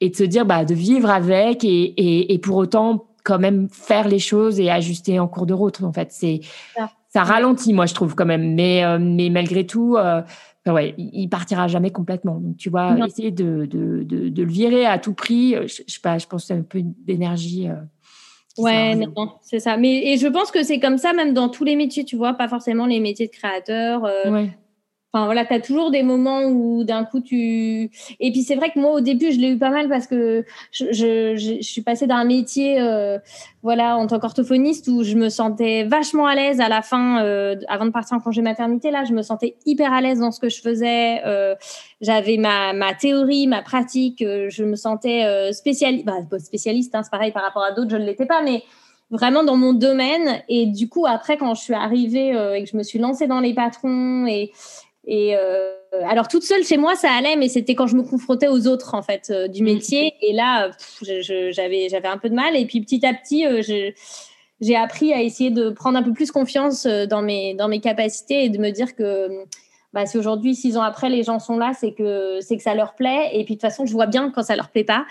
et de se dire, bah, de vivre avec et, et, et, pour autant quand même faire les choses et ajuster en cours de route. En fait, c'est, ça ralentit, moi, je trouve quand même. Mais, euh, mais malgré tout, euh, ouais, il partira jamais complètement. Donc, tu vois, essayer de, de, de, de, le virer à tout prix, je, je sais pas, je pense que c'est un peu d'énergie. Euh,
Ouais, non, c'est ça. Mais et je pense que c'est comme ça même dans tous les métiers, tu vois, pas forcément les métiers de créateur. Euh, Enfin voilà, tu as toujours des moments où d'un coup tu. Et puis c'est vrai que moi au début je l'ai eu pas mal parce que je, je, je, suis passée d'un métier euh, voilà, en tant qu'orthophoniste où je me sentais vachement à l'aise à la fin, euh, avant de partir en congé maternité. Là, je me sentais hyper à l'aise dans ce que je faisais. Euh, J'avais ma, ma théorie, ma pratique. Euh, je me sentais euh, spécialiste. Bah, spécialiste, hein, c'est pareil par rapport à d'autres, je ne l'étais pas, mais vraiment dans mon domaine. Et du coup, après, quand je suis arrivée et que je me suis lancée dans les patrons et et euh, alors toute seule chez moi, ça allait, mais c'était quand je me confrontais aux autres en fait euh, du mm. métier. Et là, j'avais j'avais un peu de mal. Et puis petit à petit, euh, j'ai appris à essayer de prendre un peu plus confiance dans mes dans mes capacités et de me dire que bah, si aujourd'hui, six ans après, les gens sont là, c'est que c'est que ça leur plaît. Et puis de toute façon, je vois bien quand ça leur plaît pas.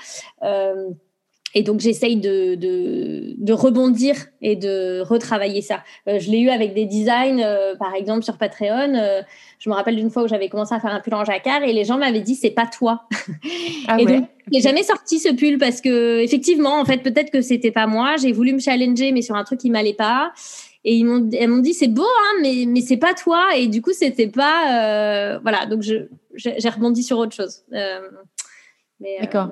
Et donc, j'essaye de, de, de, rebondir et de retravailler ça. Euh, je l'ai eu avec des designs, euh, par exemple, sur Patreon. Euh, je me rappelle d'une fois où j'avais commencé à faire un pull en jacquard et les gens m'avaient dit, c'est pas toi. Ah et donc, j'ai jamais sorti ce pull parce que, effectivement, en fait, peut-être que c'était pas moi. J'ai voulu me challenger, mais sur un truc qui m'allait pas. Et ils m'ont, elles m'ont dit, c'est beau, hein, mais, mais c'est pas toi. Et du coup, c'était pas, voilà. Donc, je, j'ai rebondi sur autre chose.
D'accord.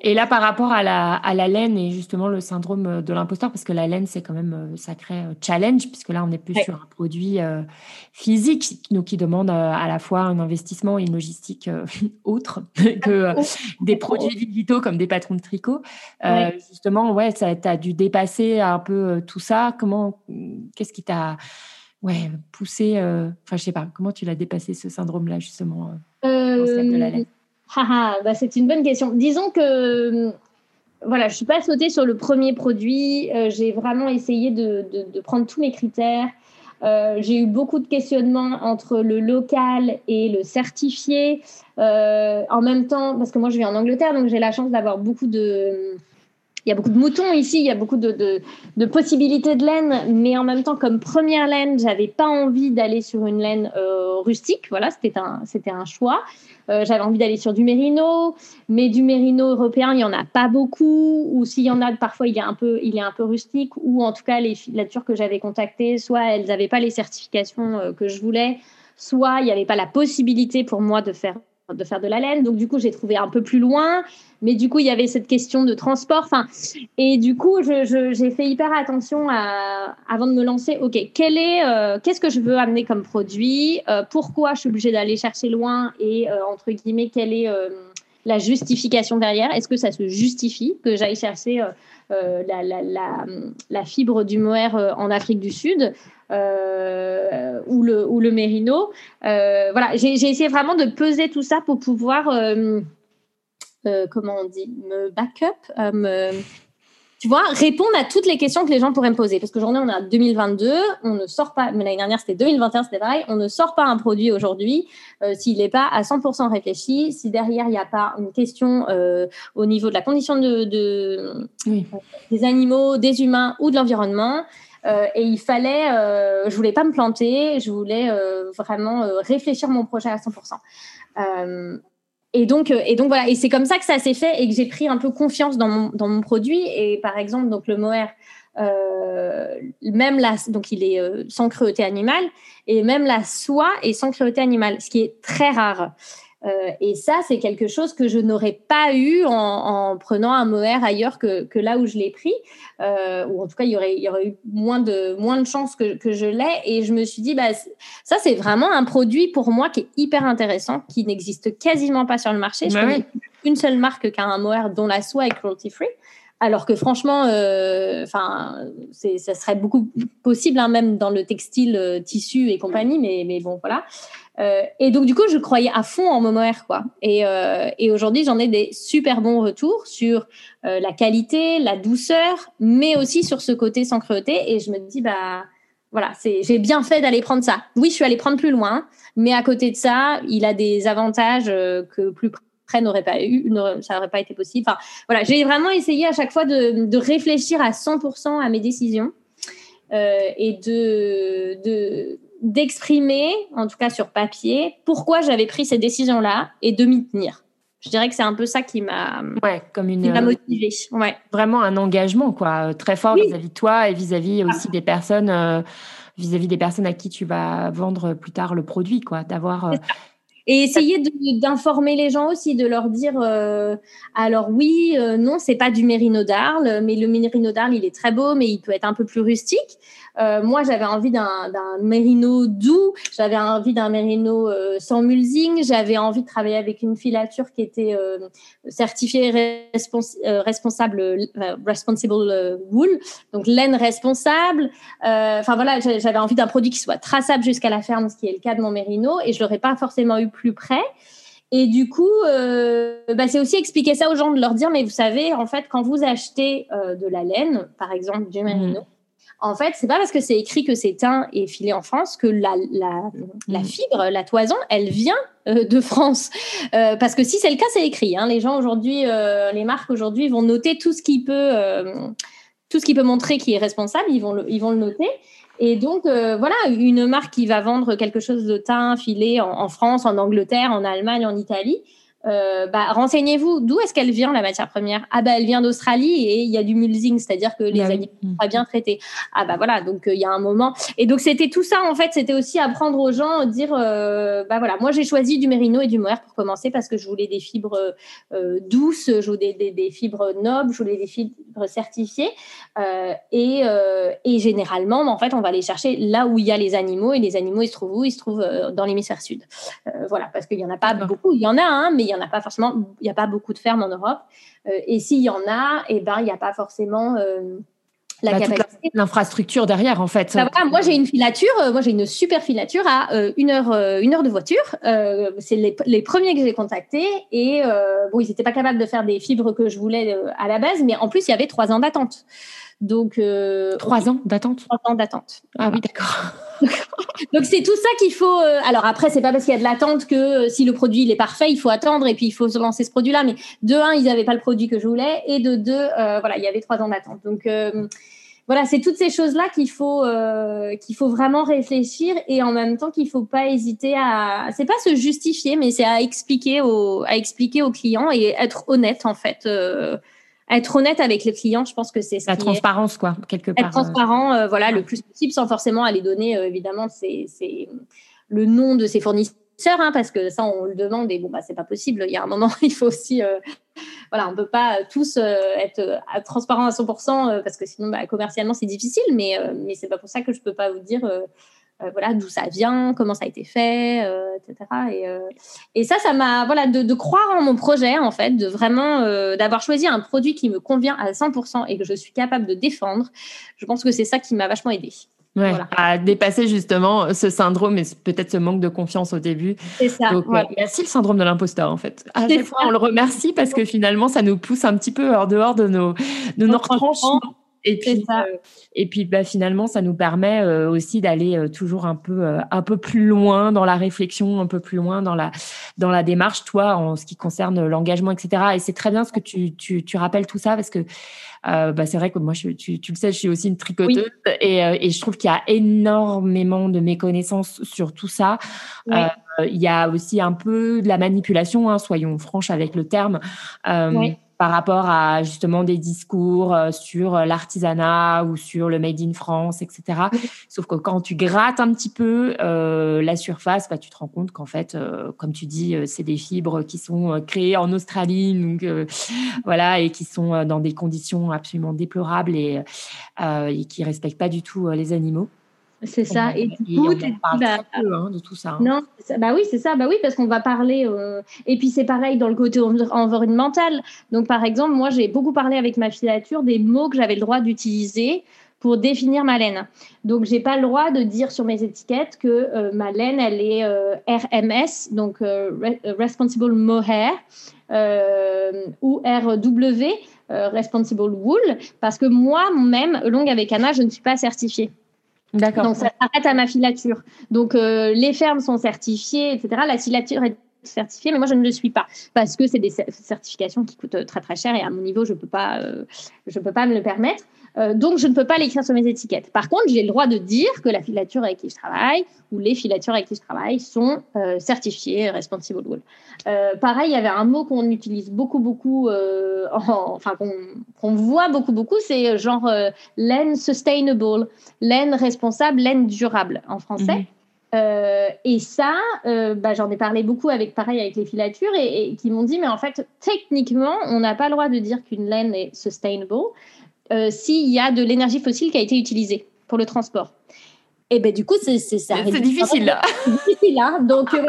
Et là, par rapport à la, à la laine et justement le syndrome de l'imposteur, parce que la laine, c'est quand même un euh, sacré euh, challenge, puisque là, on n'est plus sur un produit euh, physique, donc qui demande à la fois un investissement et une logistique autre que des produits digitaux comme des patrons de tricot. Justement, ouais, tu as dû dépasser un peu tout ça. Comment, qu'est-ce qui t'a ouais, poussé, enfin, je sais pas, comment tu l'as dépassé ce syndrome-là, justement, de la laine?
Bah c'est une bonne question. Disons que voilà, je suis pas sautée sur le premier produit. Euh, j'ai vraiment essayé de, prendre tous mes critères. Euh, j'ai eu beaucoup de questionnements entre le local et le certifié. Euh, en même temps, parce que moi je vis en Angleterre, donc j'ai la chance d'avoir beaucoup de il y a beaucoup de moutons ici, il y a beaucoup de, de, de, possibilités de laine, mais en même temps, comme première laine, j'avais pas envie d'aller sur une laine rustique. Voilà, c'était un, c'était un choix. Euh, j'avais envie d'aller sur du mérino, mais du mérino européen, il n'y en a pas beaucoup. Ou s'il y en a, parfois, il est un peu, il est un peu rustique. Ou en tout cas, les filatures que j'avais contactées, soit elles n'avaient pas les certifications euh, que je voulais, soit il n'y avait pas la possibilité pour moi de faire de faire de la laine. Donc, du coup, j'ai trouvé un peu plus loin. Mais du coup, il y avait cette question de transport. Enfin, et du coup, j'ai fait hyper attention avant de me lancer. OK, est, euh, qu'est-ce que je veux amener comme produit? Euh, Pourquoi je suis obligée d'aller chercher loin? Et, euh, entre guillemets, quelle est la justification derrière? Est-ce que ça se justifie que j'aille chercher la, la, la, la, fibre du mohair en Afrique du Sud euh, ou, le, ou le mérino. Euh, voilà, j'ai essayé vraiment de peser tout ça pour pouvoir, euh, comment on dit, me backup, me, tu vois, répondre à toutes les questions que les gens pourraient me poser. Parce qu'aujourd'hui, on est en 2022, on ne sort pas, mais l'année dernière, c'était 2021, c'était pareil, on ne sort pas un produit aujourd'hui s'il n'est pas à 100% réfléchi, si derrière, il n'y a pas une question au niveau de la condition de, de des animaux, des humains ou de l'environnement. Euh, et il fallait, euh, je voulais pas me planter, je voulais euh, vraiment réfléchir mon projet à 100%. Et donc, et donc voilà, et c'est comme ça que ça s'est fait et que j'ai pris un peu confiance dans mon, dans mon produit. Et par exemple, donc le mohair, même la, donc il est sans cruauté animale et même la soie est sans cruauté animale, ce qui est très rare. Euh, et ça, c'est quelque chose que je n'aurais pas eu en, prenant un mohair ailleurs que, là où je l'ai pris. Euh, ou en tout cas, il y aurait, y aurait eu moins de, moins de chances que, je l'ai. Et je me suis dit, bah, ça, c'est vraiment un produit pour moi qui est hyper intéressant, qui n'existe quasiment pas sur le marché. Je bah connais une seule marque qui a un mohair dont la soie est cruelty free. Alors que franchement, euh, enfin, ça serait beaucoup possible, hein, même dans le textile, tissu et compagnie. Mais, mais bon, voilà. Euh, et donc, du coup, je croyais à fond en Momoair, quoi. Et, euh, et aujourd'hui, j'en ai des super bons retours sur euh, la qualité, la douceur, mais aussi sur ce côté sans cruauté. Et je me dis, bah, voilà, j'ai bien fait d'aller prendre ça. Oui, je suis allée prendre plus loin, mais à côté de ça, il a des avantages que plus près n'aurait pas eu, ça n'aurait pas été possible. Enfin, voilà, j'ai vraiment essayé à chaque fois de, de réfléchir à 100% à mes décisions et de, de d'exprimer, en tout cas sur papier, pourquoi j'avais pris ces décisions-là et de m'y tenir. Je dirais que c'est un peu ça qui m'a
ouais, comme une
euh, motivé. Ouais.
Vraiment un engagement quoi, euh, très fort vis-à-vis de toi et vis-à-vis aussi des personnes euh, vis-à-vis des personnes à qui tu vas vendre plus tard le produit, quoi. D'avoir
et essayer d'informer les gens aussi, de leur dire euh, alors oui, euh, non, c'est pas du mérino d'Arles, mais le mérino d'Arles, il est très beau, mais il peut être un peu plus rustique. Euh, moi, j'avais envie d'un mérino doux, j'avais envie d'un mérino euh, sans mulesing, j'avais envie de travailler avec une filature qui était euh, certifiée responsable, responsible wool, donc laine responsable. Enfin voilà, j'avais envie d'un produit qui soit traçable jusqu'à la ferme, ce qui est le cas de mon mérino, et je l'aurais pas forcément eu plus près. Et du coup, bah, c'est aussi expliquer ça aux gens, de leur dire, mais vous savez, en fait, quand vous achetez de la laine, par exemple du merino, en fait, c'est pas parce que c'est écrit que c'est teint et filé en France que la, la, la fibre, la toison, elle vient euh, de France. parce que si c'est le cas, c'est écrit. Hein. Les gens aujourd'hui, les marques aujourd'hui vont noter tout ce qui peut, tout ce qui peut montrer qui est responsable, ils vont le, ils vont le noter. Et donc, euh, voilà, une marque qui va vendre quelque chose de teint filé en, France, en Angleterre, en Allemagne, en Italie, euh, bah, renseignez-vous, d'où est-ce qu'elle vient la matière première? Ah bah elle vient d'Australie et il y a du mulesing, c'est-à-dire que les bah animaux sont pas bien traités. Ah bah voilà, donc euh, il y a un moment. Et donc c'était tout ça en fait, c'était aussi apprendre aux gens, dire euh, bah voilà, moi j'ai choisi du mérino et du mohair pour commencer parce que je voulais des fibres douces, je voulais des, fibres nobles, je voulais des fibres certifiées. Et, et généralement en fait on va aller chercher là où il y a les animaux et les animaux ils se trouvent où? Ils se trouvent dans l'hémisphère sud. voilà, parce qu'il y en a pas beaucoup, il y en a un, mais il n'y en a pas forcément, il n'y a pas beaucoup de fermes en Europe. Euh, et s'il y en a, et eh ben, il n'y a pas forcément euh, la bah, capacité.
L'infrastructure derrière, en fait.
Bah, moi, j'ai une filature, euh, moi, j'ai une super filature à une, heure, une heure de voiture. c'est les, les, premiers que j'ai contactés. Et bon, ils n'étaient pas capables de faire des fibres que je voulais à la base, mais en plus, il y avait trois ans d'attente.
Donc, trois ans d'attente?
Trois ans d'attente.
Ah oui, d'accord.
Donc c'est tout ça qu'il faut. Euh, alors après, c'est pas parce qu'il y a de l'attente que euh, si le produit il est parfait, il faut attendre et puis il faut se lancer ce produit-là. Mais de un, ils n'avaient pas le produit que je voulais et de deux, euh, voilà, il y avait trois ans d'attente. Donc voilà, c'est toutes ces choses-là qu'il faut qu'il faut vraiment réfléchir et en même temps qu'il faut pas hésiter à. C'est pas se justifier, mais c'est à expliquer aux à expliquer aux clients et être honnête en fait être honnête avec les clients, je pense que c'est
la transparence, quoi, quelque part.
Être transparent, euh, voilà, le plus possible, sans forcément aller donner, euh, évidemment, c'est le nom de ses fournisseurs, hein, parce que ça, on le demande et bon, bah, c'est pas possible. Il y a un moment, il faut aussi, euh, voilà, on peut pas tous être transparent à 100%, parce que sinon, bah, commercialement, c'est difficile, mais, mais c'est pas pour ça que je peux pas vous dire euh, voilà d'où ça vient, comment ça a été fait, euh, etc. Et, euh, et, ça, ça m'a voilà de, croire en mon projet en fait, de vraiment d'avoir choisi un produit qui me convient à 100% et que je suis capable de défendre. Je pense que c'est ça qui m'a vachement aidé.
Ouais, à dépasser justement ce syndrome et peut-être ce manque de confiance au début.
C'est ça.
merci le syndrome de l'imposteur en fait. À chaque fois, on le remercie parce que finalement, ça nous pousse un petit peu hors dehors de nos, de nos retranchements et puis, euh, et puis bah, finalement, ça nous permet euh, aussi d'aller euh, toujours un peu, un peu plus loin dans la réflexion, un peu plus loin dans la, dans la démarche, toi, en ce qui concerne l'engagement, etc. Et c'est très bien ce que tu, tu, tu rappelles tout ça parce que bah, c'est vrai que moi, je, tu, tu, le sais, je suis aussi une tricoteuse et, et, je trouve qu'il y a énormément de méconnaissances sur tout ça. Il y a aussi un peu de la manipulation, hein, soyons franches avec le terme. Oui par rapport à justement des discours euh, sur l'artisanat ou sur le made in France, etc. Sauf que quand tu grattes un petit peu euh, la surface, bah, tu te rends compte qu'en fait, euh, comme tu dis, c'est des fibres qui sont créées en Australie, donc voilà, et qui sont dans des conditions absolument déplorables et, et qui respectent pas du tout les animaux.
C'est ça. Et, du coup,
on parle bah, peu, hein, de tout ça. Hein.
Non, bah oui, c'est ça. Bah oui, parce qu'on va parler. Euh, et puis c'est pareil dans le côté environnemental. Donc par exemple, moi j'ai beaucoup parlé avec ma filature des mots que j'avais le droit d'utiliser pour définir ma laine. Donc j'ai pas le droit de dire sur mes étiquettes que euh, ma laine elle est euh, RMS, donc Responsible Mohair, ou RW, Responsible Wool, parce que moi-même, longue avec Anna, je ne suis pas certifiée. Donc ça s'arrête à ma filature. Donc euh, les fermes sont certifiées, etc. La filature est certifié, mais moi je ne le suis pas parce que c'est des certifications qui coûtent très très cher et à mon niveau je peux pas, je peux pas me le permettre. Euh, donc, je ne peux pas l'écrire sur mes étiquettes. Par contre, j'ai le droit de dire que la filature avec qui je travaille ou les filatures avec qui je travaille sont euh, certifiées Responsible Wool. Euh, pareil, il y avait un mot qu'on utilise beaucoup, beaucoup, enfin qu'on voit beaucoup, beaucoup, c'est genre laine sustainable, laine responsable, laine durable en français. Mhm. et ça, bah, j'en ai parlé beaucoup avec pareil avec les filatures et, et qui m'ont dit mais en fait techniquement on n'a pas le droit de dire qu'une laine est sustainable euh, s'il y a de l'énergie fossile qui a été utilisée pour le transport. Et eh ben du coup, c'est ça.
C'est difficile là.
difficile là. Donc, euh,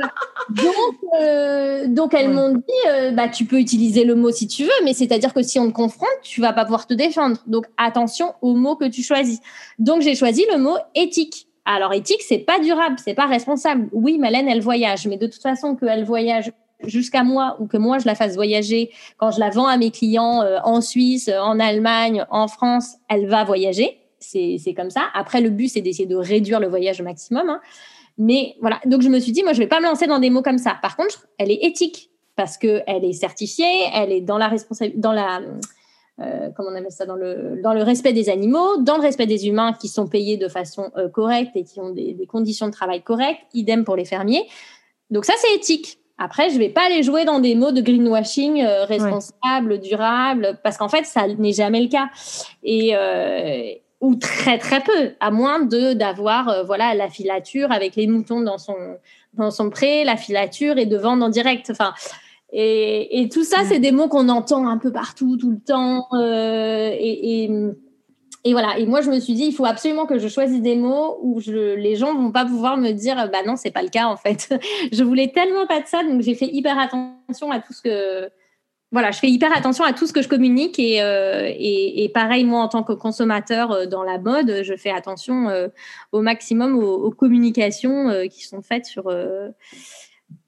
donc, euh, donc elles m'ont dit, bah tu peux utiliser le mot si tu veux, mais c'est-à-dire que si on te confronte, tu vas pas pouvoir te défendre. Donc attention au mot que tu choisis. Donc j'ai choisi le mot éthique. Alors éthique, c'est pas durable, c'est pas responsable. Oui, Malène, elle voyage, mais de toute façon qu'elle voyage jusqu'à moi ou que moi je la fasse voyager quand je la vends à mes clients euh, en Suisse, en Allemagne, en France, elle va voyager. C'est comme ça. Après, le but, c'est d'essayer de réduire le voyage au maximum. Hein. Mais voilà, donc je me suis dit, moi, je vais pas me lancer dans des mots comme ça. Par contre, elle est éthique parce qu'elle est certifiée, elle est dans la responsabilité, dans la, euh, on appelle ça, dans le, dans le respect des animaux, dans le respect des humains qui sont payés de façon euh, correcte et qui ont des, conditions de travail correctes, idem pour les fermiers. Donc ça, c'est éthique. Après, je vais pas les jouer dans des mots de greenwashing euh, responsable, durable, parce qu'en fait, ça n'est jamais le cas. Et euh, ou très très peu, à moins de d'avoir euh, voilà la filature avec les moutons dans son dans son pré, la filature et de vendre en direct. Enfin. Et, et tout ça, c'est des mots qu'on entend un peu partout, tout le temps. et, et et voilà. Et moi, je me suis dit, il faut absolument que je choisisse des mots où je, les gens vont pas pouvoir me dire, bah non, c'est pas le cas en fait. je voulais tellement pas de ça, donc j'ai fait hyper attention à tout ce que, voilà, je fais hyper attention à tout ce que je communique et, euh, pareil, moi, en tant que consommateur euh, dans la mode, je fais attention euh, au maximum aux, communications qui sont faites sur,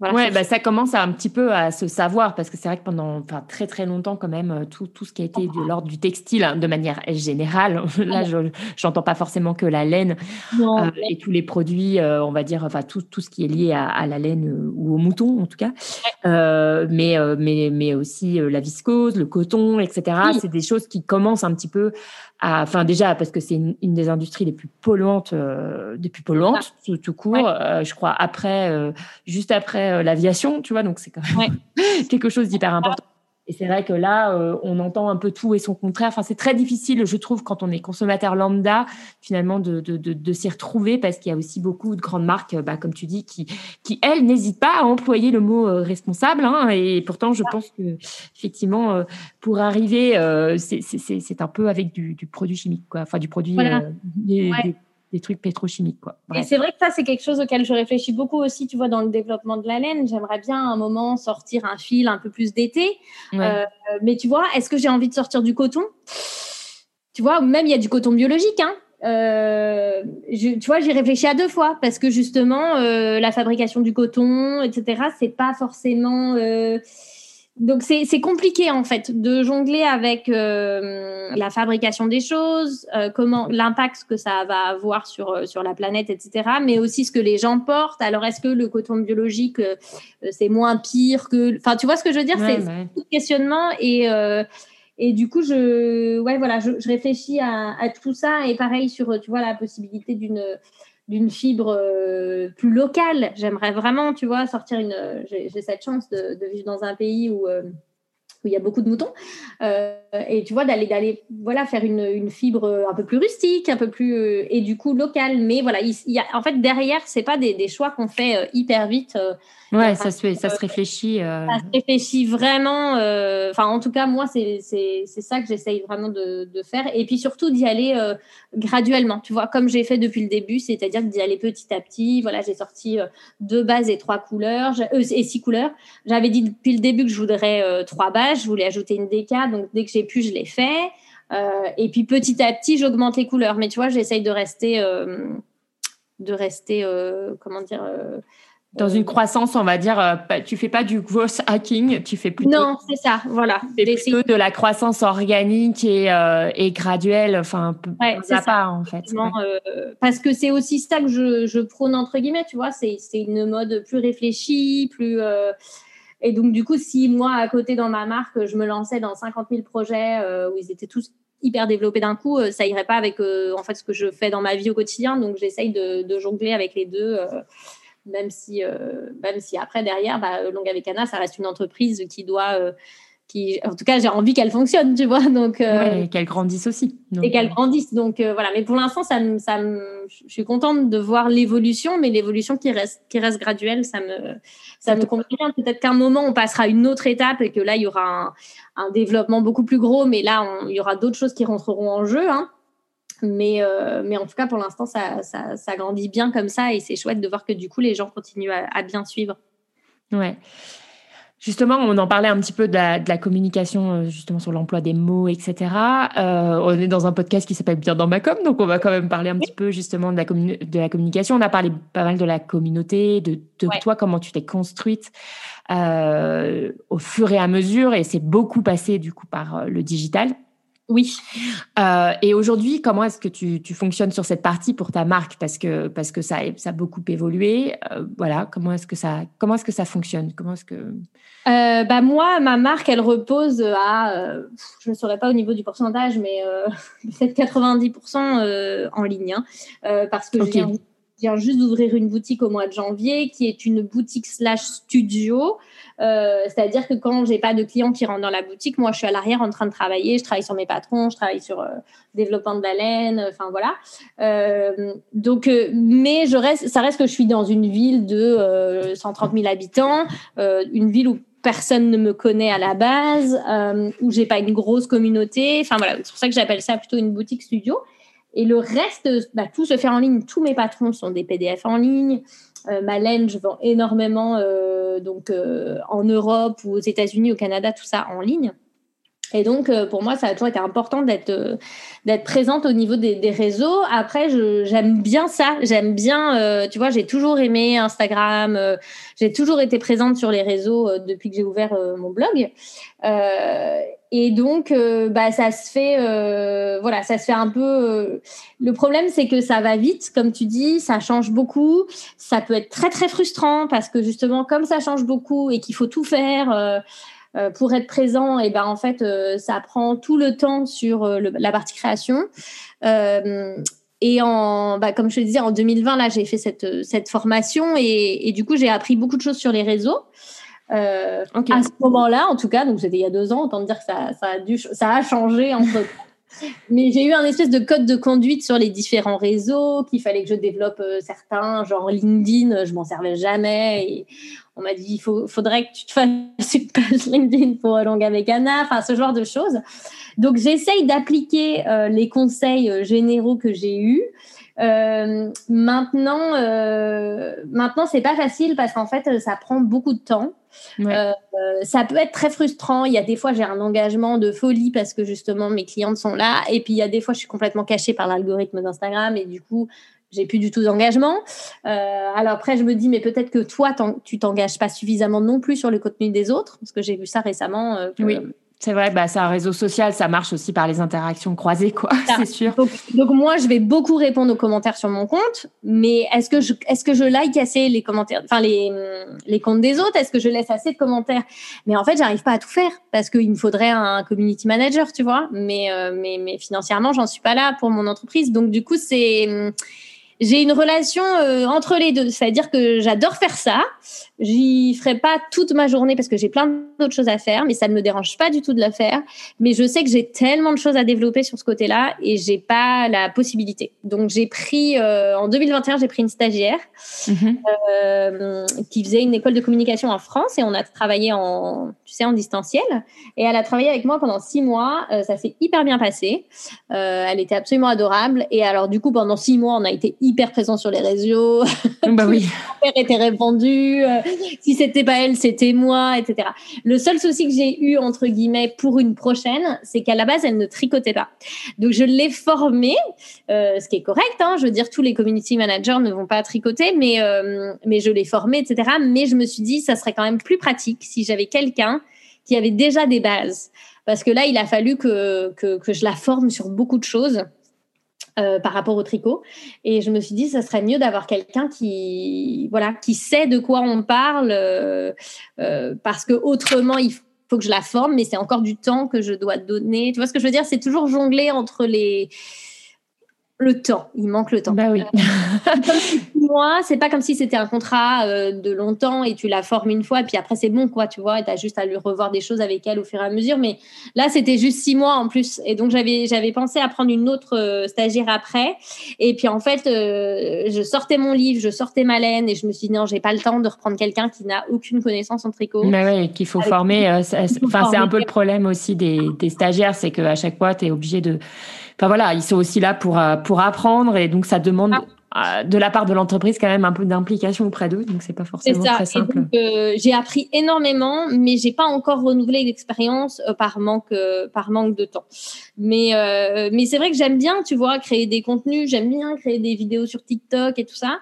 voilà, ouais, bah, ça. commence à un petit peu à se savoir parce que c'est vrai que pendant enfin, très très longtemps quand même euh, tout, tout ce qui a été de l'ordre du textile hein, de manière générale, là je j'entends pas forcément que la laine euh, et tous les produits, euh, on va dire enfin tout, tout ce qui est lié à, à la laine ou au mouton en tout cas, mais mais mais aussi la viscose, le coton, etc. C'est des choses qui commencent un petit peu enfin déjà parce que c'est une, des industries les plus polluantes, euh, des plus polluantes tout, court. Euh, je crois après, euh, juste après l'aviation, tu vois, donc c'est quand même quelque chose d'hyper important. Et c'est vrai que là, euh, on entend un peu tout et son contraire. Enfin, c'est très difficile, je trouve, quand on est consommateur lambda, finalement, de, de, de, de s'y retrouver parce qu'il y a aussi beaucoup de grandes marques, bah, comme tu dis, qui, qui elles, n'hésitent pas à employer le mot euh, responsable. Hein, et pourtant, je pense que, effectivement, euh, pour arriver, c'est un peu avec du, du, produit chimique, quoi. Enfin, du produit. Des, des trucs pétrochimiques. Quoi.
Et c'est vrai que ça, c'est quelque chose auquel je réfléchis beaucoup aussi, tu vois, dans le développement de la laine. J'aimerais bien à un moment sortir un fil un peu plus d'été. Euh, mais tu vois, est-ce que j'ai envie de sortir du coton? Tu vois, même il y a du coton biologique. Hein. Euh, tu vois, j'y réfléchis à deux fois parce que justement, euh, la fabrication du coton, etc., c'est pas forcément donc c'est compliqué en fait de jongler avec euh, la fabrication des choses, euh, comment l'impact que ça va avoir sur euh, sur la planète, etc. Mais aussi ce que les gens portent. Alors est-ce que le coton biologique c'est moins pire que, enfin tu vois ce que je veux dire? C'est tout questionnement et et du coup je ouais voilà je, je réfléchis à, à, tout ça et pareil sur tu vois la possibilité d'une d'une fibre euh, plus locale. J'aimerais vraiment, tu vois, sortir une. J'ai cette chance de, vivre dans un pays où, euh, où il y a beaucoup de moutons. Euh, et tu vois, d'aller, d'aller voilà, faire une, fibre un peu plus rustique, un peu plus. et du coup, locale. Mais voilà, en fait, derrière, c'est pas des choix qu'on fait hyper vite.
Ouais, ça se, ça se réfléchit.
Euh... Ça se réfléchit vraiment. Euh, enfin, en tout cas, moi, c'est ça que j'essaye vraiment de, de, faire. Et puis surtout d'y aller euh, graduellement. Tu vois, comme j'ai fait depuis le début, c'est-à-dire d'y aller petit à petit. Voilà, j'ai sorti euh, deux bases et trois couleurs, et six couleurs. J'avais dit depuis le début que je voudrais trois bases. Je voulais ajouter une déca. Donc, dès que j'ai pu, je l'ai fait. et puis petit à petit, j'augmente les couleurs. Mais tu vois, j'essaye de rester, de rester, comment dire
dans une croissance, on va dire, euh, tu fais pas du growth hacking, tu fais plutôt.
Non, c'est ça, voilà.
plutôt de la croissance organique et, euh, et graduelle, enfin,
ouais,
ça pas en fait.
Euh, parce que c'est aussi ça que je, je, prône entre guillemets, tu vois, c'est une mode plus réfléchie, plus. Et donc, du coup, si moi, à côté dans ma marque, je me lançais dans 50 000 projets où ils étaient tous hyper développés d'un coup, ça irait pas avec en fait ce que je fais dans ma vie au quotidien. Donc, j'essaye de, de, jongler avec les deux même si, euh, même si après, derrière, bah, Vecana, ça reste une entreprise qui doit. Euh, qui, en tout cas, j'ai envie qu'elle fonctionne, tu vois. Donc,
euh, et qu'elle grandisse aussi.
et qu'elle grandisse. Donc, voilà. Mais pour l'instant, ça, ça je suis contente de voir l'évolution, mais l'évolution qui reste, qui reste graduelle, ça me, ça me convient. Peut-être qu'à un moment, on passera à une autre étape et que là, il y aura un, un développement beaucoup plus gros, mais là, il y aura d'autres choses qui rentreront en jeu. Hein. Mais, euh, mais en tout cas, pour l'instant, ça, ça, ça, grandit bien comme ça et c'est chouette de voir que du coup, les gens continuent à, bien suivre.
Ouais. Justement, on en parlait un petit peu de la, de la communication, euh, justement sur l'emploi des mots, etc. Euh, on est dans un podcast qui s'appelle Bien dans ma com, donc on va quand même parler un petit peu justement de la, de la communication. On a parlé pas mal de la communauté, de, de toi, comment tu t'es construite euh, au fur et à mesure, et c'est beaucoup passé du coup par le digital.
Oui.
Euh, et aujourd'hui, comment est-ce que tu, tu, fonctionnes sur cette partie pour ta marque? Parce que parce que ça, ça a beaucoup évolué. Euh, voilà, comment est-ce que ça comment est-ce que ça fonctionne? Comment est-ce que
euh, bah moi, ma marque, elle repose à je ne saurais pas au niveau du pourcentage, mais peut-être 90% en ligne, hein, parce que je viens juste d'ouvrir une boutique au mois de janvier qui est une boutique slash studio euh, c'est-à-dire que quand j'ai pas de clients qui rentrent dans la boutique, moi, je suis à l'arrière en train de travailler. Je travaille sur mes patrons, je travaille sur euh, développement de la laine. Enfin voilà. Euh, donc, mais je reste, ça reste que je suis dans une ville de 130 000 habitants, une ville où personne ne me connaît à la base, où j'ai pas une grosse communauté. Enfin voilà, c'est pour ça que j'appelle ça plutôt une boutique studio. Et le reste, bah, tout se fait en ligne. Tous mes patrons sont des PDF en ligne. Euh, ma laine, je vends énormément euh, donc euh, en Europe ou aux États-Unis, au Canada, tout ça en ligne. Et donc, pour moi, ça a toujours été important d'être d'être présente au niveau des, réseaux. Après, j'aime bien ça. J'aime bien, tu vois, j'ai toujours aimé Instagram. j'ai toujours été présente sur les réseaux depuis que j'ai ouvert mon blog. Et donc, euh, bah, ça se fait, euh, voilà, ça se fait un peu. Euh, le problème, c'est que ça va vite, comme tu dis, ça change beaucoup. Ça peut être très très frustrant parce que justement, comme ça change beaucoup et qu'il faut tout faire pour être présent, et ben en fait, ça prend tout le temps sur la partie création. et en, bah, comme je te disais, en 2020, là, j'ai fait cette cette formation et, et du coup, j'ai appris beaucoup de choses sur les réseaux. Euh, à ce moment-là, en tout cas, donc c'était il y a deux ans, autant dire que ça, ça, a, dû, ça a changé entre Mais j'ai eu un espèce de code de conduite sur les différents réseaux, qu'il fallait que je développe euh, certains, genre LinkedIn, je m'en servais jamais. On m'a dit, il faut, faudrait que tu te fasses une page LinkedIn pour Longa Vegana, enfin ce genre de choses. Donc j'essaye d'appliquer euh, les conseils généraux que j'ai eus. Euh, maintenant, euh, maintenant c'est pas facile parce qu'en fait, ça prend beaucoup de temps. Euh, ça peut être très frustrant. Il y a des fois, j'ai un engagement de folie parce que justement mes clientes sont là. Et puis il y a des fois, je suis complètement cachée par l'algorithme d'Instagram et du coup, j'ai plus du tout d'engagement. Euh, alors après, je me dis, mais peut-être que toi, tu t'engages pas suffisamment non plus sur le contenu des autres, parce que j'ai vu ça récemment. Euh,
oui. C'est vrai, bah, c'est un réseau social, ça marche aussi par les interactions croisées, quoi, c'est sûr.
Donc, moi, je vais beaucoup répondre aux commentaires sur mon compte, mais est-ce que je, est-ce que je like assez les commentaires, enfin les, les comptes des autres? Est-ce que je laisse assez de commentaires? Mais en fait, j'arrive pas à tout faire parce qu'il me faudrait un community manager, tu vois. Mais, euh, mais, mais financièrement, j'en suis pas là pour mon entreprise, donc du coup, c'est j'ai une relation euh, entre les deux. C'est-à-dire que j'adore faire ça. J'y ferai pas toute ma journée parce que j'ai plein d'autres choses à faire, mais ça ne me dérange pas du tout de le faire. Mais je sais que j'ai tellement de choses à développer sur ce côté-là et j'ai pas la possibilité. Donc j'ai pris euh, en 2021, j'ai pris une stagiaire mm-hmm. euh, qui faisait une école de communication en France et on a travaillé en, tu sais, en distanciel. Et elle a travaillé avec moi pendant six mois. ça s'est hyper bien passé. elle était absolument adorable. Et alors du coup, pendant six mois, on a été hyper hyper présent sur les réseaux.
Bah oui.
était répandu. Si c'était pas elle, c'était moi, etc. Le seul souci que j'ai eu entre guillemets pour une prochaine, c'est qu'à la base, elle ne tricotait pas. Donc je l'ai formée, euh, ce qui est correct. Hein, je veux dire, tous les community managers ne vont pas tricoter, mais euh, mais je l'ai formée, etc. Mais je me suis dit, ça serait quand même plus pratique si j'avais quelqu'un qui avait déjà des bases, parce que là, il a fallu que que, que je la forme sur beaucoup de choses. Euh, par rapport au tricot. Et je me suis dit, ça serait mieux d'avoir quelqu'un qui, voilà, qui sait de quoi on parle, euh, euh, parce que autrement, il faut que je la forme, mais c'est encore du temps que je dois donner. Tu vois ce que je veux dire? C'est toujours jongler entre les le temps. Il manque le temps.
Bah oui.
moi, c'est pas comme si c'était un contrat euh, de longtemps et tu la formes une fois et puis après c'est bon quoi, tu vois, et tu as juste à lui revoir des choses avec elle au fur et à mesure. Mais là, c'était juste six mois en plus. Et donc, j'avais, j'avais pensé à prendre une autre euh, stagiaire après. Et puis en fait, euh, je sortais mon livre, je sortais ma laine et je me suis dit non, j'ai pas le temps de reprendre quelqu'un qui n'a aucune connaissance en tricot.
Mais oui, qu'il faut former. Enfin, c'est un peu le problème aussi des, des stagiaires, c'est qu'à chaque fois, tu es obligé de Enfin voilà, ils sont aussi là pour euh, pour apprendre et donc ça demande ah. euh, de la part de l'entreprise quand même un peu d'implication auprès d'eux, donc c'est pas forcément très simple.
Euh, j'ai appris énormément, mais j'ai pas encore renouvelé l'expérience par manque par manque de temps. Mais mais c'est vrai que j'aime bien, tu vois, créer des contenus, j'aime bien créer des vidéos sur TikTok et tout ça.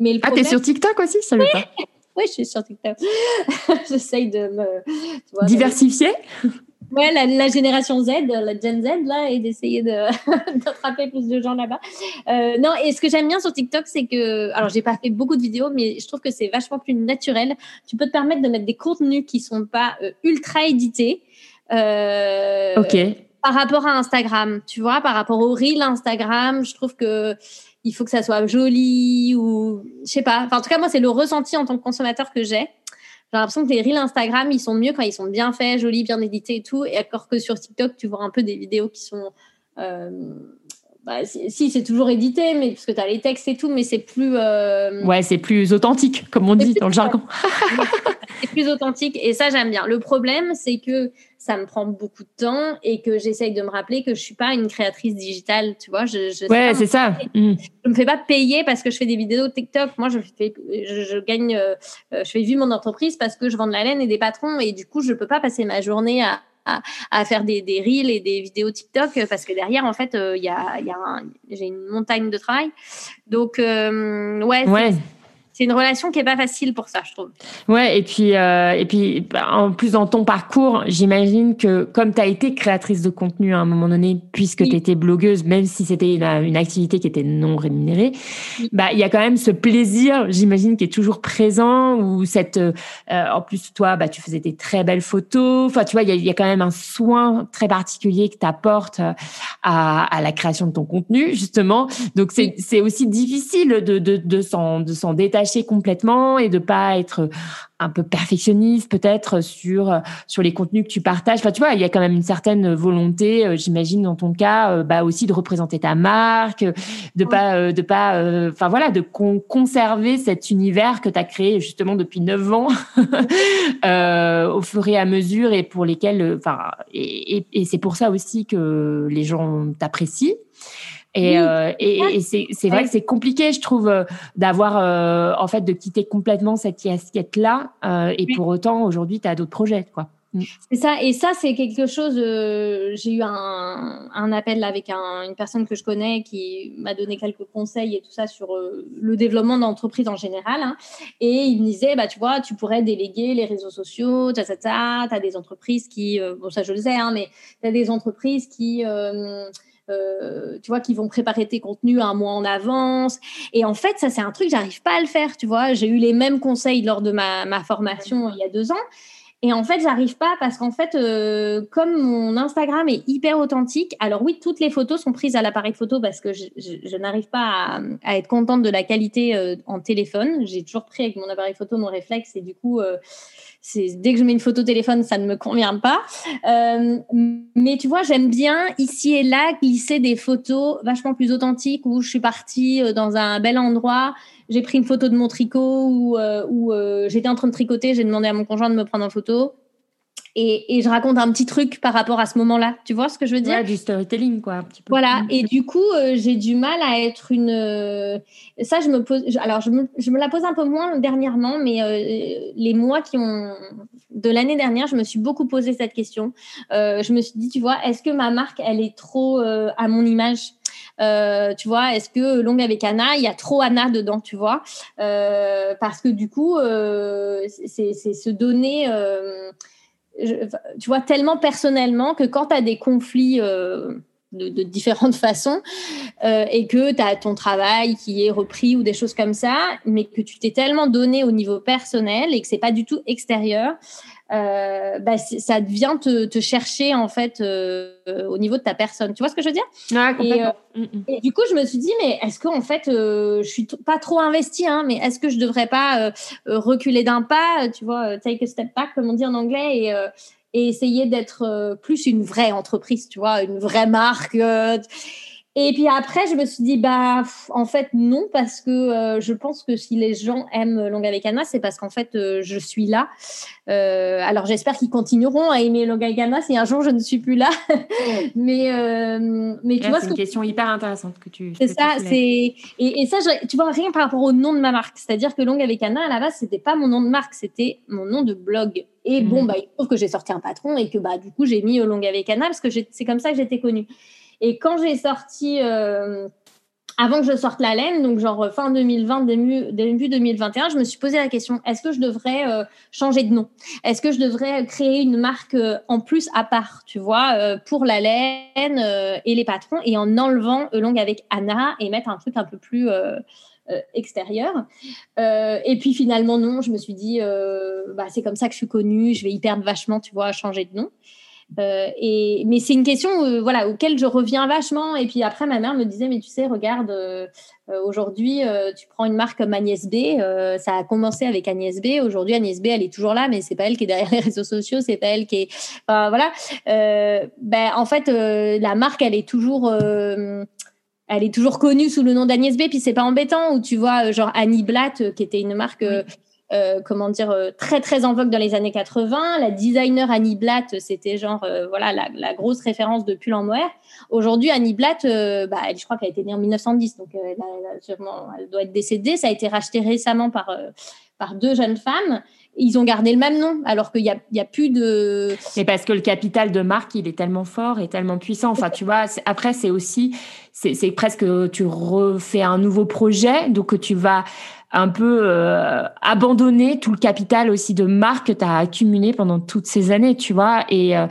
Mais le
ah, t'es sur TikTok aussi, ça oui. pas.
Oui, je suis sur TikTok. J'essaye de me
diversifier?
Ouais, la, génération Z, la Gen Z, là, et d'essayer d'attraper plus de gens là-bas. Euh, non, et ce que j'aime bien sur TikTok, c'est que, alors, j'ai pas fait beaucoup de vidéos, mais je trouve que c'est vachement plus naturel. Tu peux te permettre de mettre des contenus qui sont pas euh, ultra édités.
Euh, ok.
Par rapport à Instagram, tu vois, par rapport au reel Instagram, je trouve que il faut que ça soit joli ou, je sais pas. Enfin, en tout cas, moi, c'est le ressenti en tant que consommateur que j'ai. J'ai l'impression que les reels Instagram, ils sont mieux quand ils sont bien faits, jolis, bien édités et tout. Et alors que sur TikTok, tu vois un peu des vidéos qui sont. Euh, bah, si, c'est toujours édité, mais parce que tu as les textes et tout, mais c'est plus. Euh,
ouais, c'est plus authentique, comme on dit dans le jargon.
c'est plus authentique et ça, j'aime bien. Le problème, c'est que ça me prend beaucoup de temps et que j'essaye de me rappeler que je suis pas une créatrice digitale, tu vois. Je, je
ouais, c'est ça.
Mm. Je me fais pas payer parce que je fais des vidéos TikTok. Moi, je fais, je, gagne, euh, euh, je fais vivre mon entreprise parce que je vends de la laine et des patrons et du coup, je peux pas passer ma journée à, à, faire des, reels et des vidéos TikTok parce que derrière, en fait, euh, il y a, y a j'ai une montagne de travail. Donc, ouais.
ouais
c'est une relation qui est pas facile pour ça, je trouve.
Ouais, et puis euh, et puis bah, en plus dans ton parcours, j'imagine que comme tu as été créatrice de contenu à un moment donné, puisque tu étais blogueuse, même si c'était une, activité qui était non rémunérée, bah il y a quand même ce plaisir, j'imagine, qui est toujours présent. Ou cette, euh, en plus toi, bah tu faisais des très belles photos. Enfin, tu vois, il y a, y a, quand même un soin très particulier que tu apportes euh, à, à, la création de ton contenu, justement. Donc c'est c'est aussi difficile de de de s'en de complètement et de pas être un peu perfectionniste peut-être sur sur les contenus que tu partages. Enfin, tu vois, il y a quand même une certaine volonté, euh, j'imagine dans ton cas, euh, bah aussi de représenter ta marque, de pas euh, de pas, enfin voilà, de conserver cet univers que tu as créé justement depuis neuf ans au fur et à mesure et pour lesquels, enfin, et, et c'est pour ça aussi que les gens t'apprécient. Et, euh, et, c'est vrai que c'est compliqué, je trouve, euh, d'avoir, euh, en fait, de quitter complètement cette casquette-là. et pour autant, aujourd'hui, tu as d'autres projets, quoi.
Mm. C'est ça, et ça, c'est quelque chose. j'ai eu un, un appel avec une personne que je connais qui m'a donné quelques conseils et tout ça sur le développement d'entreprise en général. Hein. et il me disait, bah, tu vois, tu pourrais déléguer les réseaux sociaux, tu as des entreprises qui, bon, ça je le sais, hein, mais tu as des entreprises qui euh, tu vois, qui vont préparer tes contenus un mois en avance. Et en fait, ça, c'est un truc, j'arrive pas à le faire, tu vois. J'ai eu les mêmes conseils lors de ma, ma formation il y a deux ans. Et en fait, j'arrive pas parce qu'en fait, euh, comme mon Instagram est hyper authentique, alors oui, toutes les photos sont prises à l'appareil photo parce que je, n'arrive pas à, être contente de la qualité euh, en téléphone. J'ai toujours pris avec mon appareil photo mon réflexe et du coup, dès que je mets une photo téléphone, ça ne me convient pas. Euh, mais tu vois, j'aime bien ici et là glisser des photos vachement plus authentiques où je suis partie euh, dans un bel endroit. J'ai pris une photo de mon tricot ou euh, où, j'étais en train de tricoter. J'ai demandé à mon conjoint de me prendre en photo. Et, je raconte un petit truc par rapport à ce moment-là. Tu vois ce que je veux dire?
Ouais, du storytelling, quoi. Un petit peu.
Voilà. Mm. Et du coup, euh, j'ai du mal à être une. Euh, ça, je me pose. Alors, je me, je me, la pose un peu moins dernièrement, mais euh, les mois qui ont. De l'année dernière, je me suis beaucoup posé cette question. je me suis dit, tu vois, est-ce que ma marque, elle est trop à mon image? Tu vois, est-ce que Longue avec Anna, il y a trop Anna dedans, tu vois? Parce que du coup, c'est se donner tu vois, tellement personnellement que quand tu as des conflits euh, de, différentes façons euh, et que tu as ton travail qui est repris ou des choses comme ça, mais que tu t'es tellement donné au niveau personnel et que c'est pas du tout extérieur, euh, bah, ça vient te, chercher en fait euh, au niveau de ta personne. Tu vois ce que je veux dire?
Euh,
mm, mm. et, du coup, je me suis dit, mais est-ce qu'en fait, je suis pas trop investie, hein, mais est-ce que je devrais pas reculer d'un pas, tu vois, take a step back, comme on dit en anglais, et, et essayer d'être plus une vraie entreprise, tu vois, une vraie marque et puis après, je me suis dit, bah, en fait, non, parce que euh, je pense que si les gens aiment Longa avec Anna, c'est parce qu'en fait, euh, je suis là. Euh, alors, j'espère qu'ils continueront à aimer Longa avec Anna si un jour je ne suis plus là. mais, mais tu vois.
C'est une question hyper intéressante que tu.
C'est ça, c'est. Et, ça, tu vois, rien par rapport au nom de ma marque. C'est-à-dire que Longa avec Anna, à la base, c'était pas mon nom de marque, c'était mon nom de blog. Et bon, mhm. bah, il trouve que j'ai sorti un patron et que, bah, du coup, j'ai mis Longa avec Anna parce que c'est comme ça que j'étais connue. Et quand j'ai sorti, euh, avant que je sorte la laine, donc genre fin 2020, début, début 2021, je me suis posé la question est-ce que je devrais euh, changer de nom? Est-ce que je devrais créer une marque euh, en plus à part, tu vois, pour la laine et les patrons, et en enlevant Elong avec Anna et mettre un truc un peu plus extérieur? et puis finalement, non, je me suis dit, bah, c'est comme ça que je suis connue, je vais y perdre vachement, tu vois, à changer de nom. Euh, et, mais c'est une question euh, voilà, auquel je reviens vachement. Et puis après, ma mère me disait, mais tu sais, regarde, euh, aujourd'hui, tu prends une marque comme Agnès B. ça a commencé avec Agnès B. Aujourd'hui, Agnès B, elle est toujours là, mais c'est pas elle qui est derrière les réseaux sociaux, c'est pas elle qui est... Enfin, voilà. ben, en fait, la marque, elle est toujours elle est toujours connue sous le nom d'Agnès B. Puis c'est pas embêtant. Ou tu vois, genre Annie Blatt, qui était une marque euh, comment dire, euh, très très en vogue dans les années 80. La designer Annie Blatt, c'était genre euh, voilà la, grosse référence de pull en mohair. Aujourd'hui, Annie Blatt, bah, elle, je crois qu'elle a été née en 1910, donc elle, elle, doit être décédée. Ça a été racheté récemment par par deux jeunes femmes. Ils ont gardé le même nom, alors qu'il y a, a plus de.
Mais parce que le capital de marque, il est tellement fort et tellement puissant. Enfin, tu vois, après, c'est aussi, c'est presque, tu refais un nouveau projet, donc tu vas un peu euh, abandonner tout le capital aussi de marque que tu as accumulé pendant toutes ces années, tu vois. Et, euh,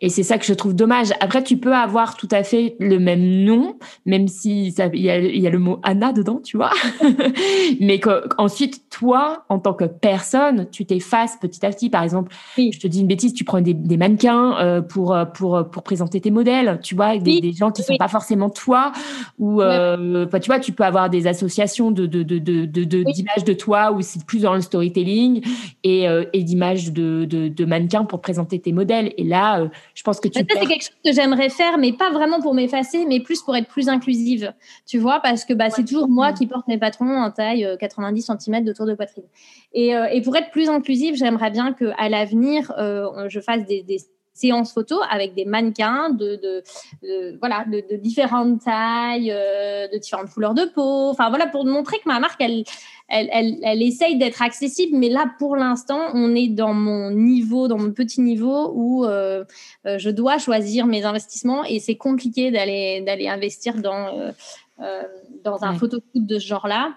et c'est ça que je trouve dommage. Après, tu peux avoir tout à fait le même nom, même si il y a, y a, le mot Anna dedans, tu vois. Mais ensuite, toi, en tant que personne, tu t'effaces petit à petit. Par exemple, je te dis une bêtise, tu prends des, des mannequins euh, pour, pour, pour présenter tes modèles, tu vois, des, des gens qui sont pas forcément toi. Ou, euh, tu vois, tu peux avoir des associations de, de, de, de, de d'images de toi où c'est plus dans le storytelling et, euh, et d'images de, de, de, mannequins pour présenter tes modèles. Et là, euh, je pense que tu.
Ça, c'est quelque chose que j'aimerais faire, mais pas vraiment pour m'effacer, mais plus pour être plus inclusive. Tu vois, parce que bah, c'est toujours moi qui porte mes patrons en taille 90 euh, cm de tour de poitrine. Et, et pour être plus inclusive, j'aimerais bien qu'à l'avenir, je fasse des, des séances photo avec des mannequins de, de, voilà de, différentes tailles, de différentes couleurs de peau. Enfin voilà pour montrer que ma marque elle elle, elle, essaye d'être accessible, mais là, pour l'instant, on est dans mon niveau, dans mon petit niveau où euh, euh, je dois choisir mes investissements et c'est compliqué d'aller d'aller investir dans euh, dans un photo de ce genre-là,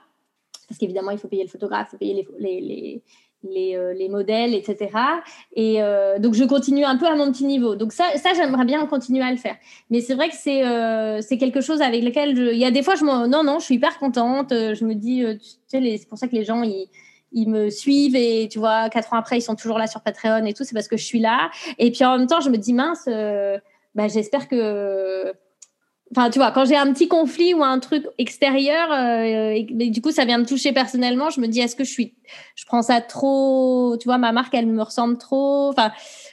parce qu'évidemment, il faut payer le photographe, il faut payer les, les les, euh, les, modèles, etc. Et euh, donc, je continue un peu à mon petit niveau. Donc, ça, ça j'aimerais bien continuer à le faire. Mais c'est vrai que c'est euh, quelque chose avec lequel je... il y a des fois, je me... non, non, je suis hyper contente. Je me dis, tu sais, c'est pour ça que les gens, ils, ils me suivent et tu vois, quatre ans après, ils sont toujours là sur Patreon et tout. C'est parce que je suis là. Et puis en même temps, je me dis, mince, bah, j'espère que Enfin, tu vois, quand j'ai un petit conflit ou un truc extérieur, euh, et, du coup, ça vient me toucher personnellement, je me dis, est-ce que je suis, je prends ça trop, tu vois, ma marque, elle me ressemble trop. Enfin,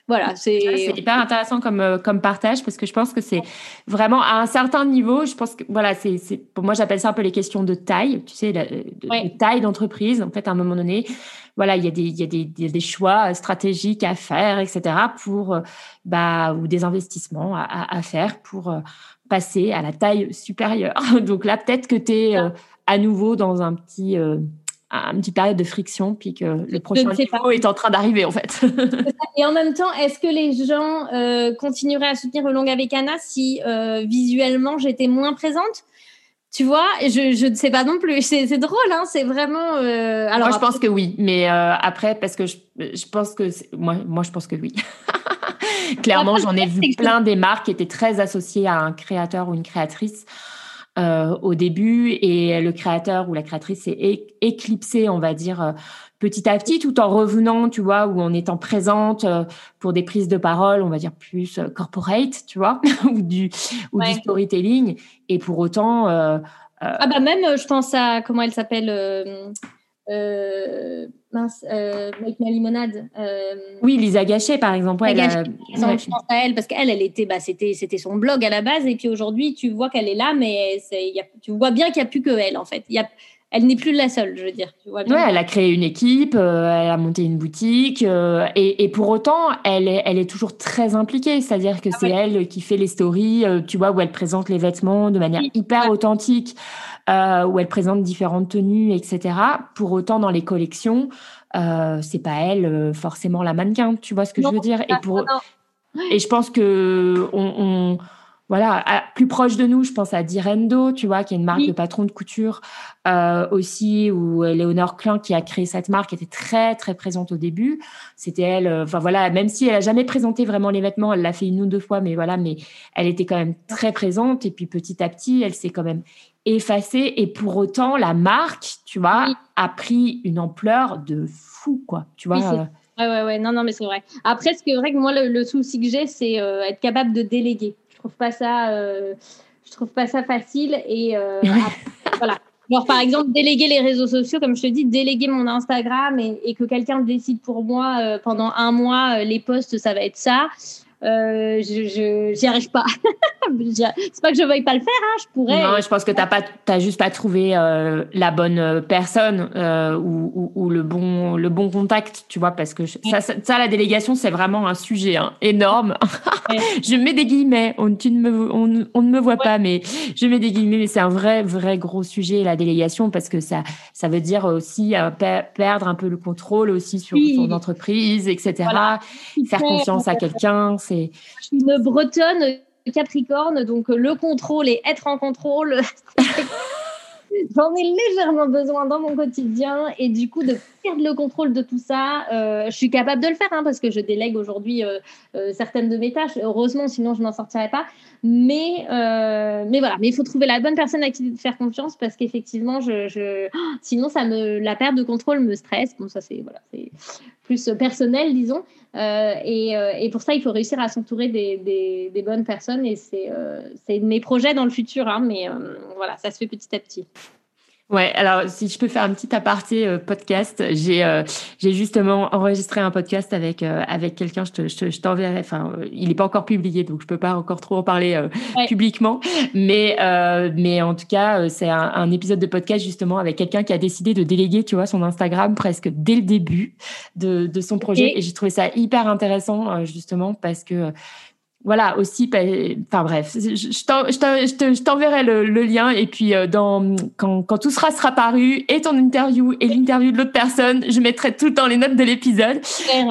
voilà, c'est.
C'est hyper intéressant comme, euh, comme partage parce que je pense que c'est vraiment à un certain niveau, je pense que, voilà, c'est, pour moi, j'appelle ça un peu les questions de taille, tu sais, de, taille d'entreprise. En fait, à un moment donné, voilà, il y a des, il y a des, des choix stratégiques à faire, etc., pour, euh, bah, ou des investissements à, à, à faire pour, passer à la taille supérieure. Donc là, peut-être que tu es euh, à nouveau dans un petit, euh, un petit période de friction, puis que le prochain niveau est en train d'arriver, en fait.
Et en même temps, est-ce que les gens euh, continueraient à soutenir Long avec Anna si visuellement j'étais moins présente? Tu vois, je, ne sais pas non plus. C'est drôle, hein, c'est vraiment.
alors, moi, je pense que oui, mais après, parce que je, je pense que moi, moi, je pense que oui. Clairement, j'en ai vu plein des marques qui étaient très associées à un créateur ou une créatrice. Euh, au début et le créateur ou la créatrice s'est éclipsé, on va dire, euh, petit à petit, tout en revenant, tu vois, ou en étant présente euh, pour des prises de parole, on va dire plus corporate, tu vois, ou du ou du storytelling. Et pour autant,
ah bah même, je pense à comment elle s'appelle euh, mince, euh, avec ma limonade. Euh,
oui, Lisa Gachet, par exemple.
elle Je pense à elle parce qu'elle, elle était, bah, c'était, c'était son blog à la base, et puis aujourd'hui, tu vois qu'elle est là, mais y a, tu vois bien qu'il n'y a plus que elle, en fait. Il y a, elle n'est plus la seule, je veux dire.
Tu vois elle a créé une équipe, euh, elle a monté une boutique, euh, et, et, pour autant, elle est, elle est toujours très impliquée. C'est-à-dire que ah c'est elle qui fait les stories, tu vois, où elle présente les vêtements de manière hyper authentique euh, où elle présente différentes tenues, etc. Pour autant, dans les collections, euh, c'est pas elle euh, forcément la mannequin. Tu vois ce que je veux dire? Et pour et je pense que on, on voilà, plus proche de nous, je pense à Direndo, tu vois, qui est une marque de patron de couture euh, aussi, où Léonore Klein, qui a créé cette marque, était très très présente au début. C'était elle, euh, enfin voilà, même si elle a jamais présenté vraiment les vêtements, elle l'a fait une ou deux fois, mais voilà, mais elle était quand même très présente. Et puis petit à petit, elle s'est quand même effacée. Et pour autant, la marque, tu vois, a pris une ampleur de fou, quoi. Tu vois.
Oui, Ouais, ouais, ouais, non, non, mais c'est vrai. Après, ce que vrai que moi, le, souci que j'ai, c'est euh, être capable de déléguer trouve pas ça, euh, je trouve pas ça facile. Et euh, voilà. Alors, par exemple, déléguer les réseaux sociaux, comme je te dis, déléguer mon Instagram et, et que quelqu'un décide pour moi euh, pendant un mois, les posts, ça va être ça. Euh, je j'y arrive pas. c'est pas que je veuille pas le faire, hein, je pourrais.
Non, je pense que t'as pas, t'as juste pas trouvé euh, la bonne euh, personne euh, ou, ou, ou, le bon, le bon contact, tu vois, parce que ça, ça, la délégation, c'est vraiment un sujet hein, énorme. je mets des guillemets, on, tu ne me, on, on ne me voit pas, mais je mets des guillemets, mais c'est un vrai, vrai gros sujet la délégation parce que ça, ça veut dire aussi perdre un peu le contrôle aussi sur son entreprise, etc. Faire confiance à quelqu'un
je suis une bretonne capricorne, donc le contrôle et être en contrôle, j'en ai légèrement besoin dans mon quotidien et du coup de perdre le contrôle de tout ça, euh, je suis capable de le faire hein, parce que je délègue aujourd'hui euh, euh, certaines de mes tâches. Heureusement, sinon je n'en sortirais pas. Mais mais voilà, mais il faut trouver la bonne personne à qui faire confiance parce qu'effectivement, je, sinon ça me la perte de contrôle me stresse. Bon ça c'est voilà, c'est plus personnel disons. Et, et, pour ça, il faut réussir à s'entourer des, des, bonnes personnes et c'est c'est mes projets dans le futur. Hein, mais voilà, ça se fait petit à petit.
Ouais, alors si je peux faire un petit aparté euh, podcast, j'ai euh, j'ai justement enregistré un podcast avec euh, avec quelqu'un. Je, je, je t'enverrai. Enfin, il n'est pas encore publié, donc je peux pas encore trop en parler publiquement. Mais mais en tout cas, c'est un, un, épisode de podcast justement avec quelqu'un qui a décidé de déléguer, tu vois, son Instagram presque dès le début de de son projet. Et j'ai trouvé ça hyper intéressant justement parce que voilà aussi enfin bref je t'enverrai le, le, lien et puis euh, dans quand, quand tout sera sera paru et ton interview et l'interview de l'autre personne je mettrai tout dans les notes de l'épisode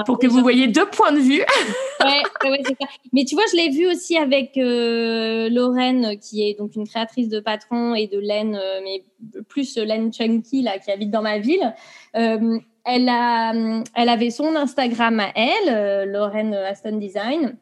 pour que vous voyez deux points de vue.
Ouais, ça. mais tu vois je l'ai vu aussi avec euh, Lorraine qui est donc une créatrice de patron et de laine euh, mais plus laine chunky là qui habite dans ma ville. Elle a elle avait son Instagram à elle Lorraine Aston Design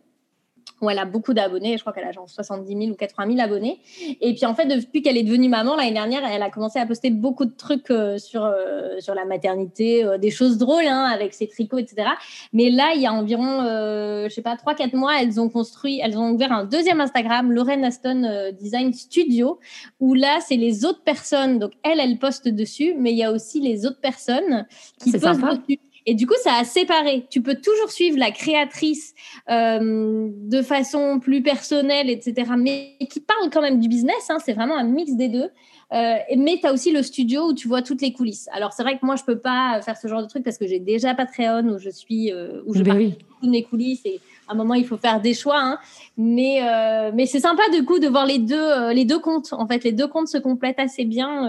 où elle a beaucoup d'abonnés. Je crois qu'elle a genre 70 000 ou 80 000 abonnés. Et puis en fait, depuis qu'elle est devenue maman l'année dernière, elle a commencé à poster beaucoup de trucs euh, sur, euh, sur la maternité, euh, des choses drôles hein, avec ses tricots, etc. Mais là, il y a environ, je sais pas, 3-4 mois, elles ont construit, elles ont ouvert un deuxième Instagram, Lorraine Aston Design Studio, où là, c'est les autres personnes. Donc elle, elle poste dessus, mais il y a aussi les autres personnes qui postent dessus. Et du coup, ça a séparé. Tu peux toujours suivre la créatrice euh, de façon plus personnelle, etc., mais qui parle quand même du business. Hein, c'est vraiment un mix des deux. Euh, mais tu as aussi le studio où tu vois toutes les coulisses. Alors, c'est vrai que moi, je peux pas faire ce genre de truc parce que j'ai déjà Patreon où je suis, euh, où je parle toutes les coulisses et à un moment, il faut faire des choix. Hein. Mais, euh, mais c'est sympa, du coup, de voir les deux, les deux comptes. En fait, les deux comptes se complètent assez bien.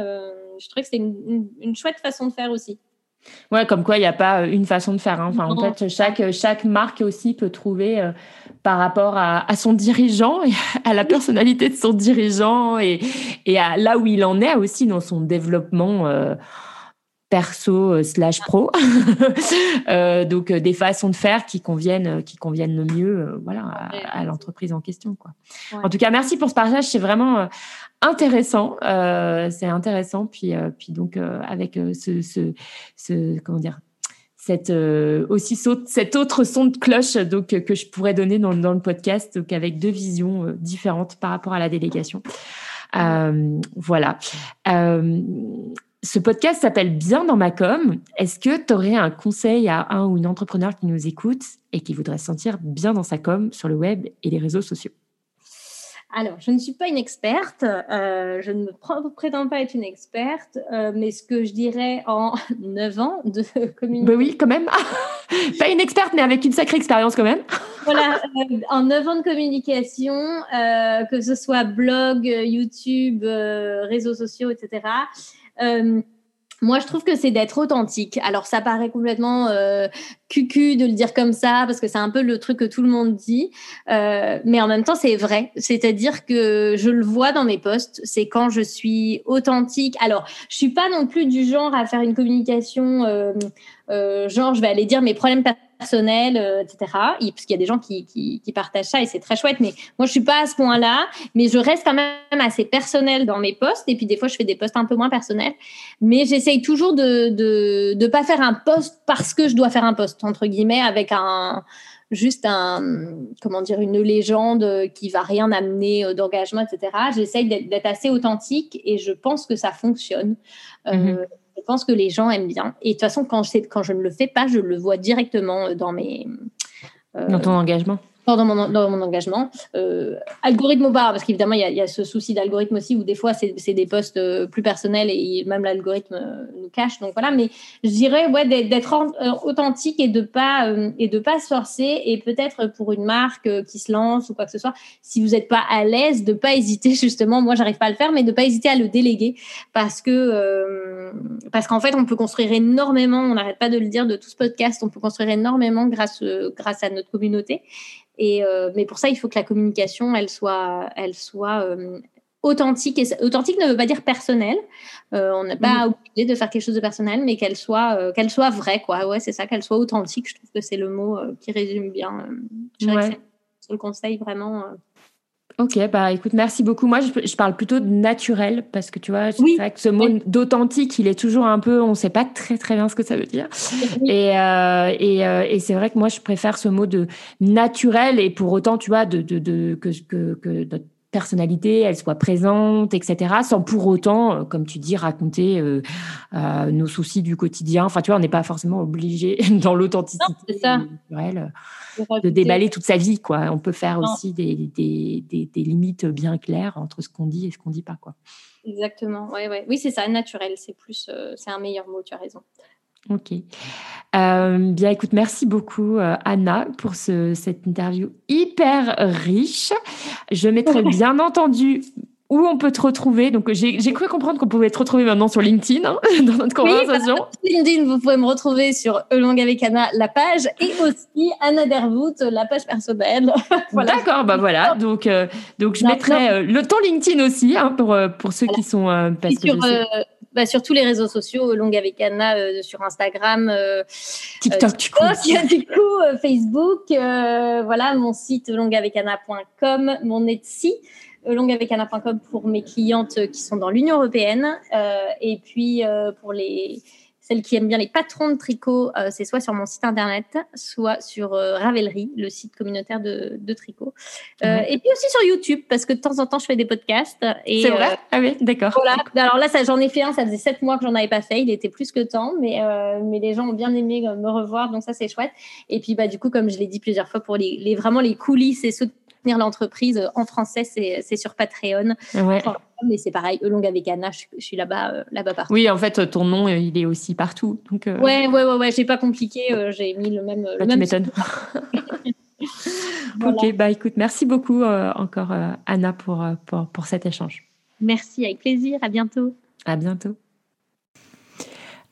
Je trouve que c'est une, une, chouette façon de faire aussi.
Ouais, comme quoi il n'y a pas euh, une façon de faire. Hein. Enfin, en fait, chaque, chaque marque aussi peut trouver euh, par rapport à, à, son dirigeant, à la personnalité de son dirigeant et, et à là où il en est aussi dans son développement euh, perso slash pro. euh, donc des façons de faire qui conviennent, qui conviennent le mieux, voilà, à, à l'entreprise en question. Quoi. En tout cas, merci pour ce partage. C'est vraiment intéressant. Euh, c'est intéressant. Puis, euh, donc, euh, avec ce, comment dire, cette, aussi cet autre son de cloche donc, que je pourrais donner dans, le podcast, avec deux visions différentes par rapport à la délégation. voilà. ce podcast s'appelle Bien dans ma com. Est-ce que tu aurais un conseil à un ou une entrepreneur qui nous écoute et qui voudrait se sentir bien dans sa com sur le web et les réseaux sociaux?
Alors, je ne suis pas une experte, euh, je ne me prétends pas être une experte, euh, mais ce que je dirais en 9 ans de communication.
Ben oui, quand même. pas une experte, mais avec une sacrée expérience quand même.
voilà, euh, en 9 ans de communication, que ce soit blog, YouTube, réseaux sociaux, etc. Moi, je trouve que c'est d'être authentique. Alors, ça paraît complètement euh, cucu de le dire comme ça, parce que c'est un peu le truc que tout le monde dit. Euh, mais en même temps, c'est vrai. C'est-à-dire que je le vois dans mes posts. C'est quand je suis authentique. Alors, je suis pas non plus du genre à faire une communication, euh, euh genre, je vais aller dire mes problèmes personnel, euh, etc. parce qu'il y a des gens qui, partagent ça et c'est très chouette. Mais moi, je suis pas à ce point-là. Mais je reste quand même assez personnel dans mes posts. Et puis des fois, je fais des posts un peu moins personnels. Mais j'essaye toujours de, de pas faire un post parce que je dois faire un post entre guillemets avec un juste un comment dire une légende qui va rien amener euh, d'engagement, etc. J'essaye d'être assez authentique et je pense que ça fonctionne. Euh, mm-hmm je pense que les gens aiment bien. Et de toute façon, quand, je ne le fais pas, je le vois directement dans mes.
Euh, dans ton engagement
dans mon, dans mon engagement. Euh, algorithme ou pas, parce qu'évidemment, il y, y, a ce souci d'algorithme aussi, où des fois, c'est des postes euh, plus personnels et même l'algorithme euh, nous cache. Donc voilà, mais je dirais ouais, d'être euh, authentique et de pas et de pas se forcer. Et peut-être pour une marque qui se lance ou quoi que ce soit, si vous n'êtes pas à l'aise, de pas hésiter justement. Moi, j'arrive pas à le faire, mais de pas hésiter à le déléguer parce que parce qu'en fait, on peut construire énormément. On n'arrête pas de le dire de tout ce podcast. On peut construire énormément grâce grâce à notre communauté. Et, euh, mais pour ça, il faut que la communication, elle soit, elle soit euh, authentique. Et authentique ne veut pas dire personnel. Euh, on n'est pas mm. obligé de faire quelque chose de personnel, mais qu'elle soit, qu'elle soit vraie, quoi. Ouais, c'est ça, qu'elle soit authentique. Je trouve que c'est le mot qui résume bien. je ouais. le conseil vraiment.
Ok, bah écoute, merci beaucoup. Moi, je, parle plutôt de naturel parce que tu vois, c'est vrai que ce mot d'authentique, il est toujours un peu, on ne sait pas très très bien ce que ça veut dire. Et, euh, et, euh, et c'est vrai que moi, je préfère ce mot de naturel et pour autant, tu vois, de, de, de que, que, que notre personnalité, elle soit présente, etc., sans pour autant, euh, comme tu dis, raconter euh, euh, nos soucis du quotidien. Enfin, tu vois, on n'est pas forcément obligé dans l'authenticité naturelle de déballer toute sa vie, quoi. On peut faire aussi des, des, des, limites bien claires entre ce qu'on dit et ce qu'on dit pas, quoi.
Exactement. Ouais, ouais. Oui, c'est ça, naturel. C'est plus, euh, c'est un meilleur mot. Tu as raison.
Ok. Euh, bien, écoute, merci beaucoup, euh, Anna, pour ce, cette interview hyper riche. Je mettrai bien entendu où on peut te retrouver. Donc, j'ai cru comprendre qu'on pouvait te retrouver maintenant sur LinkedIn hein, dans notre conversation.
Oui, LinkedIn, vous pouvez me retrouver sur Elong avec Anna, la page, et aussi Anna Dervout, la page personnelle.
voilà. D'accord, bah voilà. Donc, euh, donc je mettrai euh, le ton LinkedIn aussi hein, pour, euh, pour ceux qui sont.
parce que sur, bah, sur tous les réseaux sociaux, Longue avec Anna sur Instagram,
TikTok,
du coup, Facebook, voilà, mon site longueavecana.com, mon Etsy longueavecana.com pour mes clientes qui sont dans l'Union européenne et puis pour les celles qui aiment bien les patrons de tricot, euh, c'est soit sur mon site internet, soit sur euh, Ravelry, le site communautaire de, tricot. Euh, et puis aussi sur YouTube, parce que de temps en temps, je fais des podcasts.
C'est vrai? Ah oui, d'accord.
Voilà. Alors là, j'en ai fait un, ça faisait sept mois que j'en avais pas fait. Il était plus que temps, mais, mais les gens ont bien aimé me revoir, donc ça, c'est chouette. Et puis, bah, du coup, comme je l'ai dit plusieurs fois, pour les, les vraiment les coulisses et l'entreprise euh, en français, c'est sur Patreon. mais c'est pareil, Elong avec Anna, je, suis là-bas euh, là-bas partout.
Oui, en fait, ton nom, euh, il est aussi partout. Donc,
Ouais, ouais, ouais, ouais j'ai pas compliqué, j'ai mis le même.
Ah, tu m'étonnes. Ok, bah écoute, merci beaucoup encore Anna pour, pour, pour cet échange.
Merci, avec plaisir, à bientôt.
À bientôt.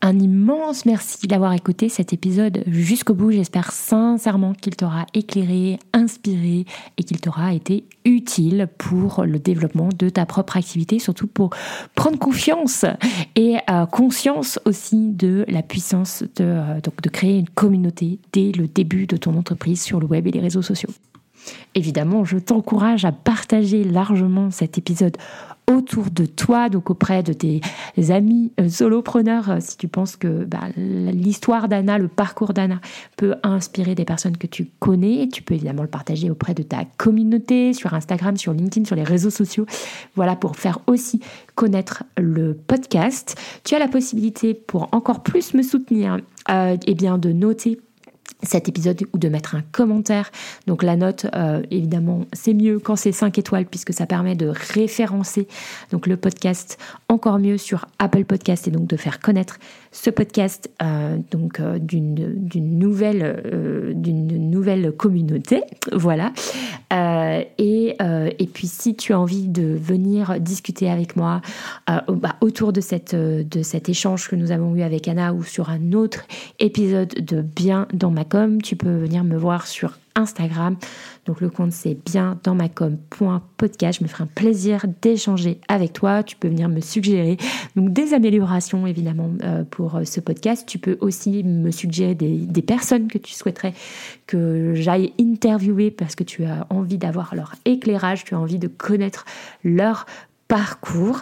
Un immense merci d'avoir écouté cet épisode jusqu'au bout. J'espère sincèrement qu'il t'aura éclairé, inspiré et qu'il t'aura été utile pour le développement de ta propre activité, surtout pour prendre confiance et euh, conscience aussi de la puissance de, euh, donc de créer une communauté dès le début de ton entreprise sur le web et les réseaux sociaux. Évidemment, je t'encourage à partager largement cet épisode autour de toi, donc auprès de tes amis euh, solopreneurs, euh, si tu penses que bah, l'histoire d'Anna, le parcours d'Anna peut inspirer des personnes que tu connais. Tu peux évidemment le partager auprès de ta communauté, sur Instagram, sur LinkedIn, sur les réseaux sociaux. Voilà, pour faire aussi connaître le podcast. Tu as la possibilité, pour encore plus me soutenir, euh, eh bien, de noter cet épisode ou de mettre un commentaire. Donc la note, euh, évidemment, c'est mieux quand c'est 5 étoiles puisque ça permet de référencer donc le podcast encore mieux sur Apple Podcast et donc de faire connaître ce podcast euh, donc euh, d'une nouvelle d'une nouvelle communauté. Voilà. et, et puis si tu as envie de venir discuter avec moi bah, autour de cette de cet échange que nous avons eu avec Anna ou sur un autre épisode de Bien dans ma com, tu peux venir me voir sur Instagram. Donc le compte c'est bien dans ma com.podcast. Je me ferai un plaisir d'échanger avec toi. Tu peux venir me suggérer donc des améliorations évidemment euh, pour euh, ce podcast. Tu peux aussi me suggérer des, des personnes que tu souhaiterais que j'aille interviewer parce que tu as envie d'avoir leur éclairage, tu as envie de connaître leur parcours.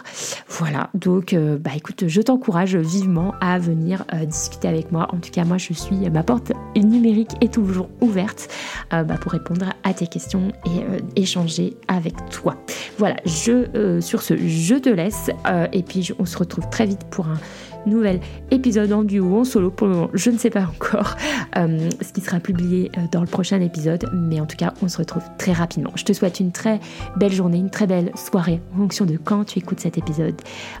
Voilà, donc euh, bah écoute, je t'encourage vivement à venir euh, discuter avec moi. En tout cas, moi je suis, ma porte numérique est toujours ouverte euh, bah, pour répondre à tes questions et échanger avec toi. Voilà, je, sur ce, je te laisse et puis on se retrouve très vite pour un nouvel épisode en duo ou en solo. Pour le moment, je ne sais pas encore euh, ce qui sera publié euh, dans le prochain épisode, mais en tout cas, on se retrouve très rapidement. Je te souhaite une très belle journée, une très belle soirée en fonction de quand tu écoutes cet épisode.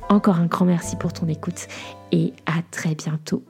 Encore un grand merci pour ton écoute et à très bientôt.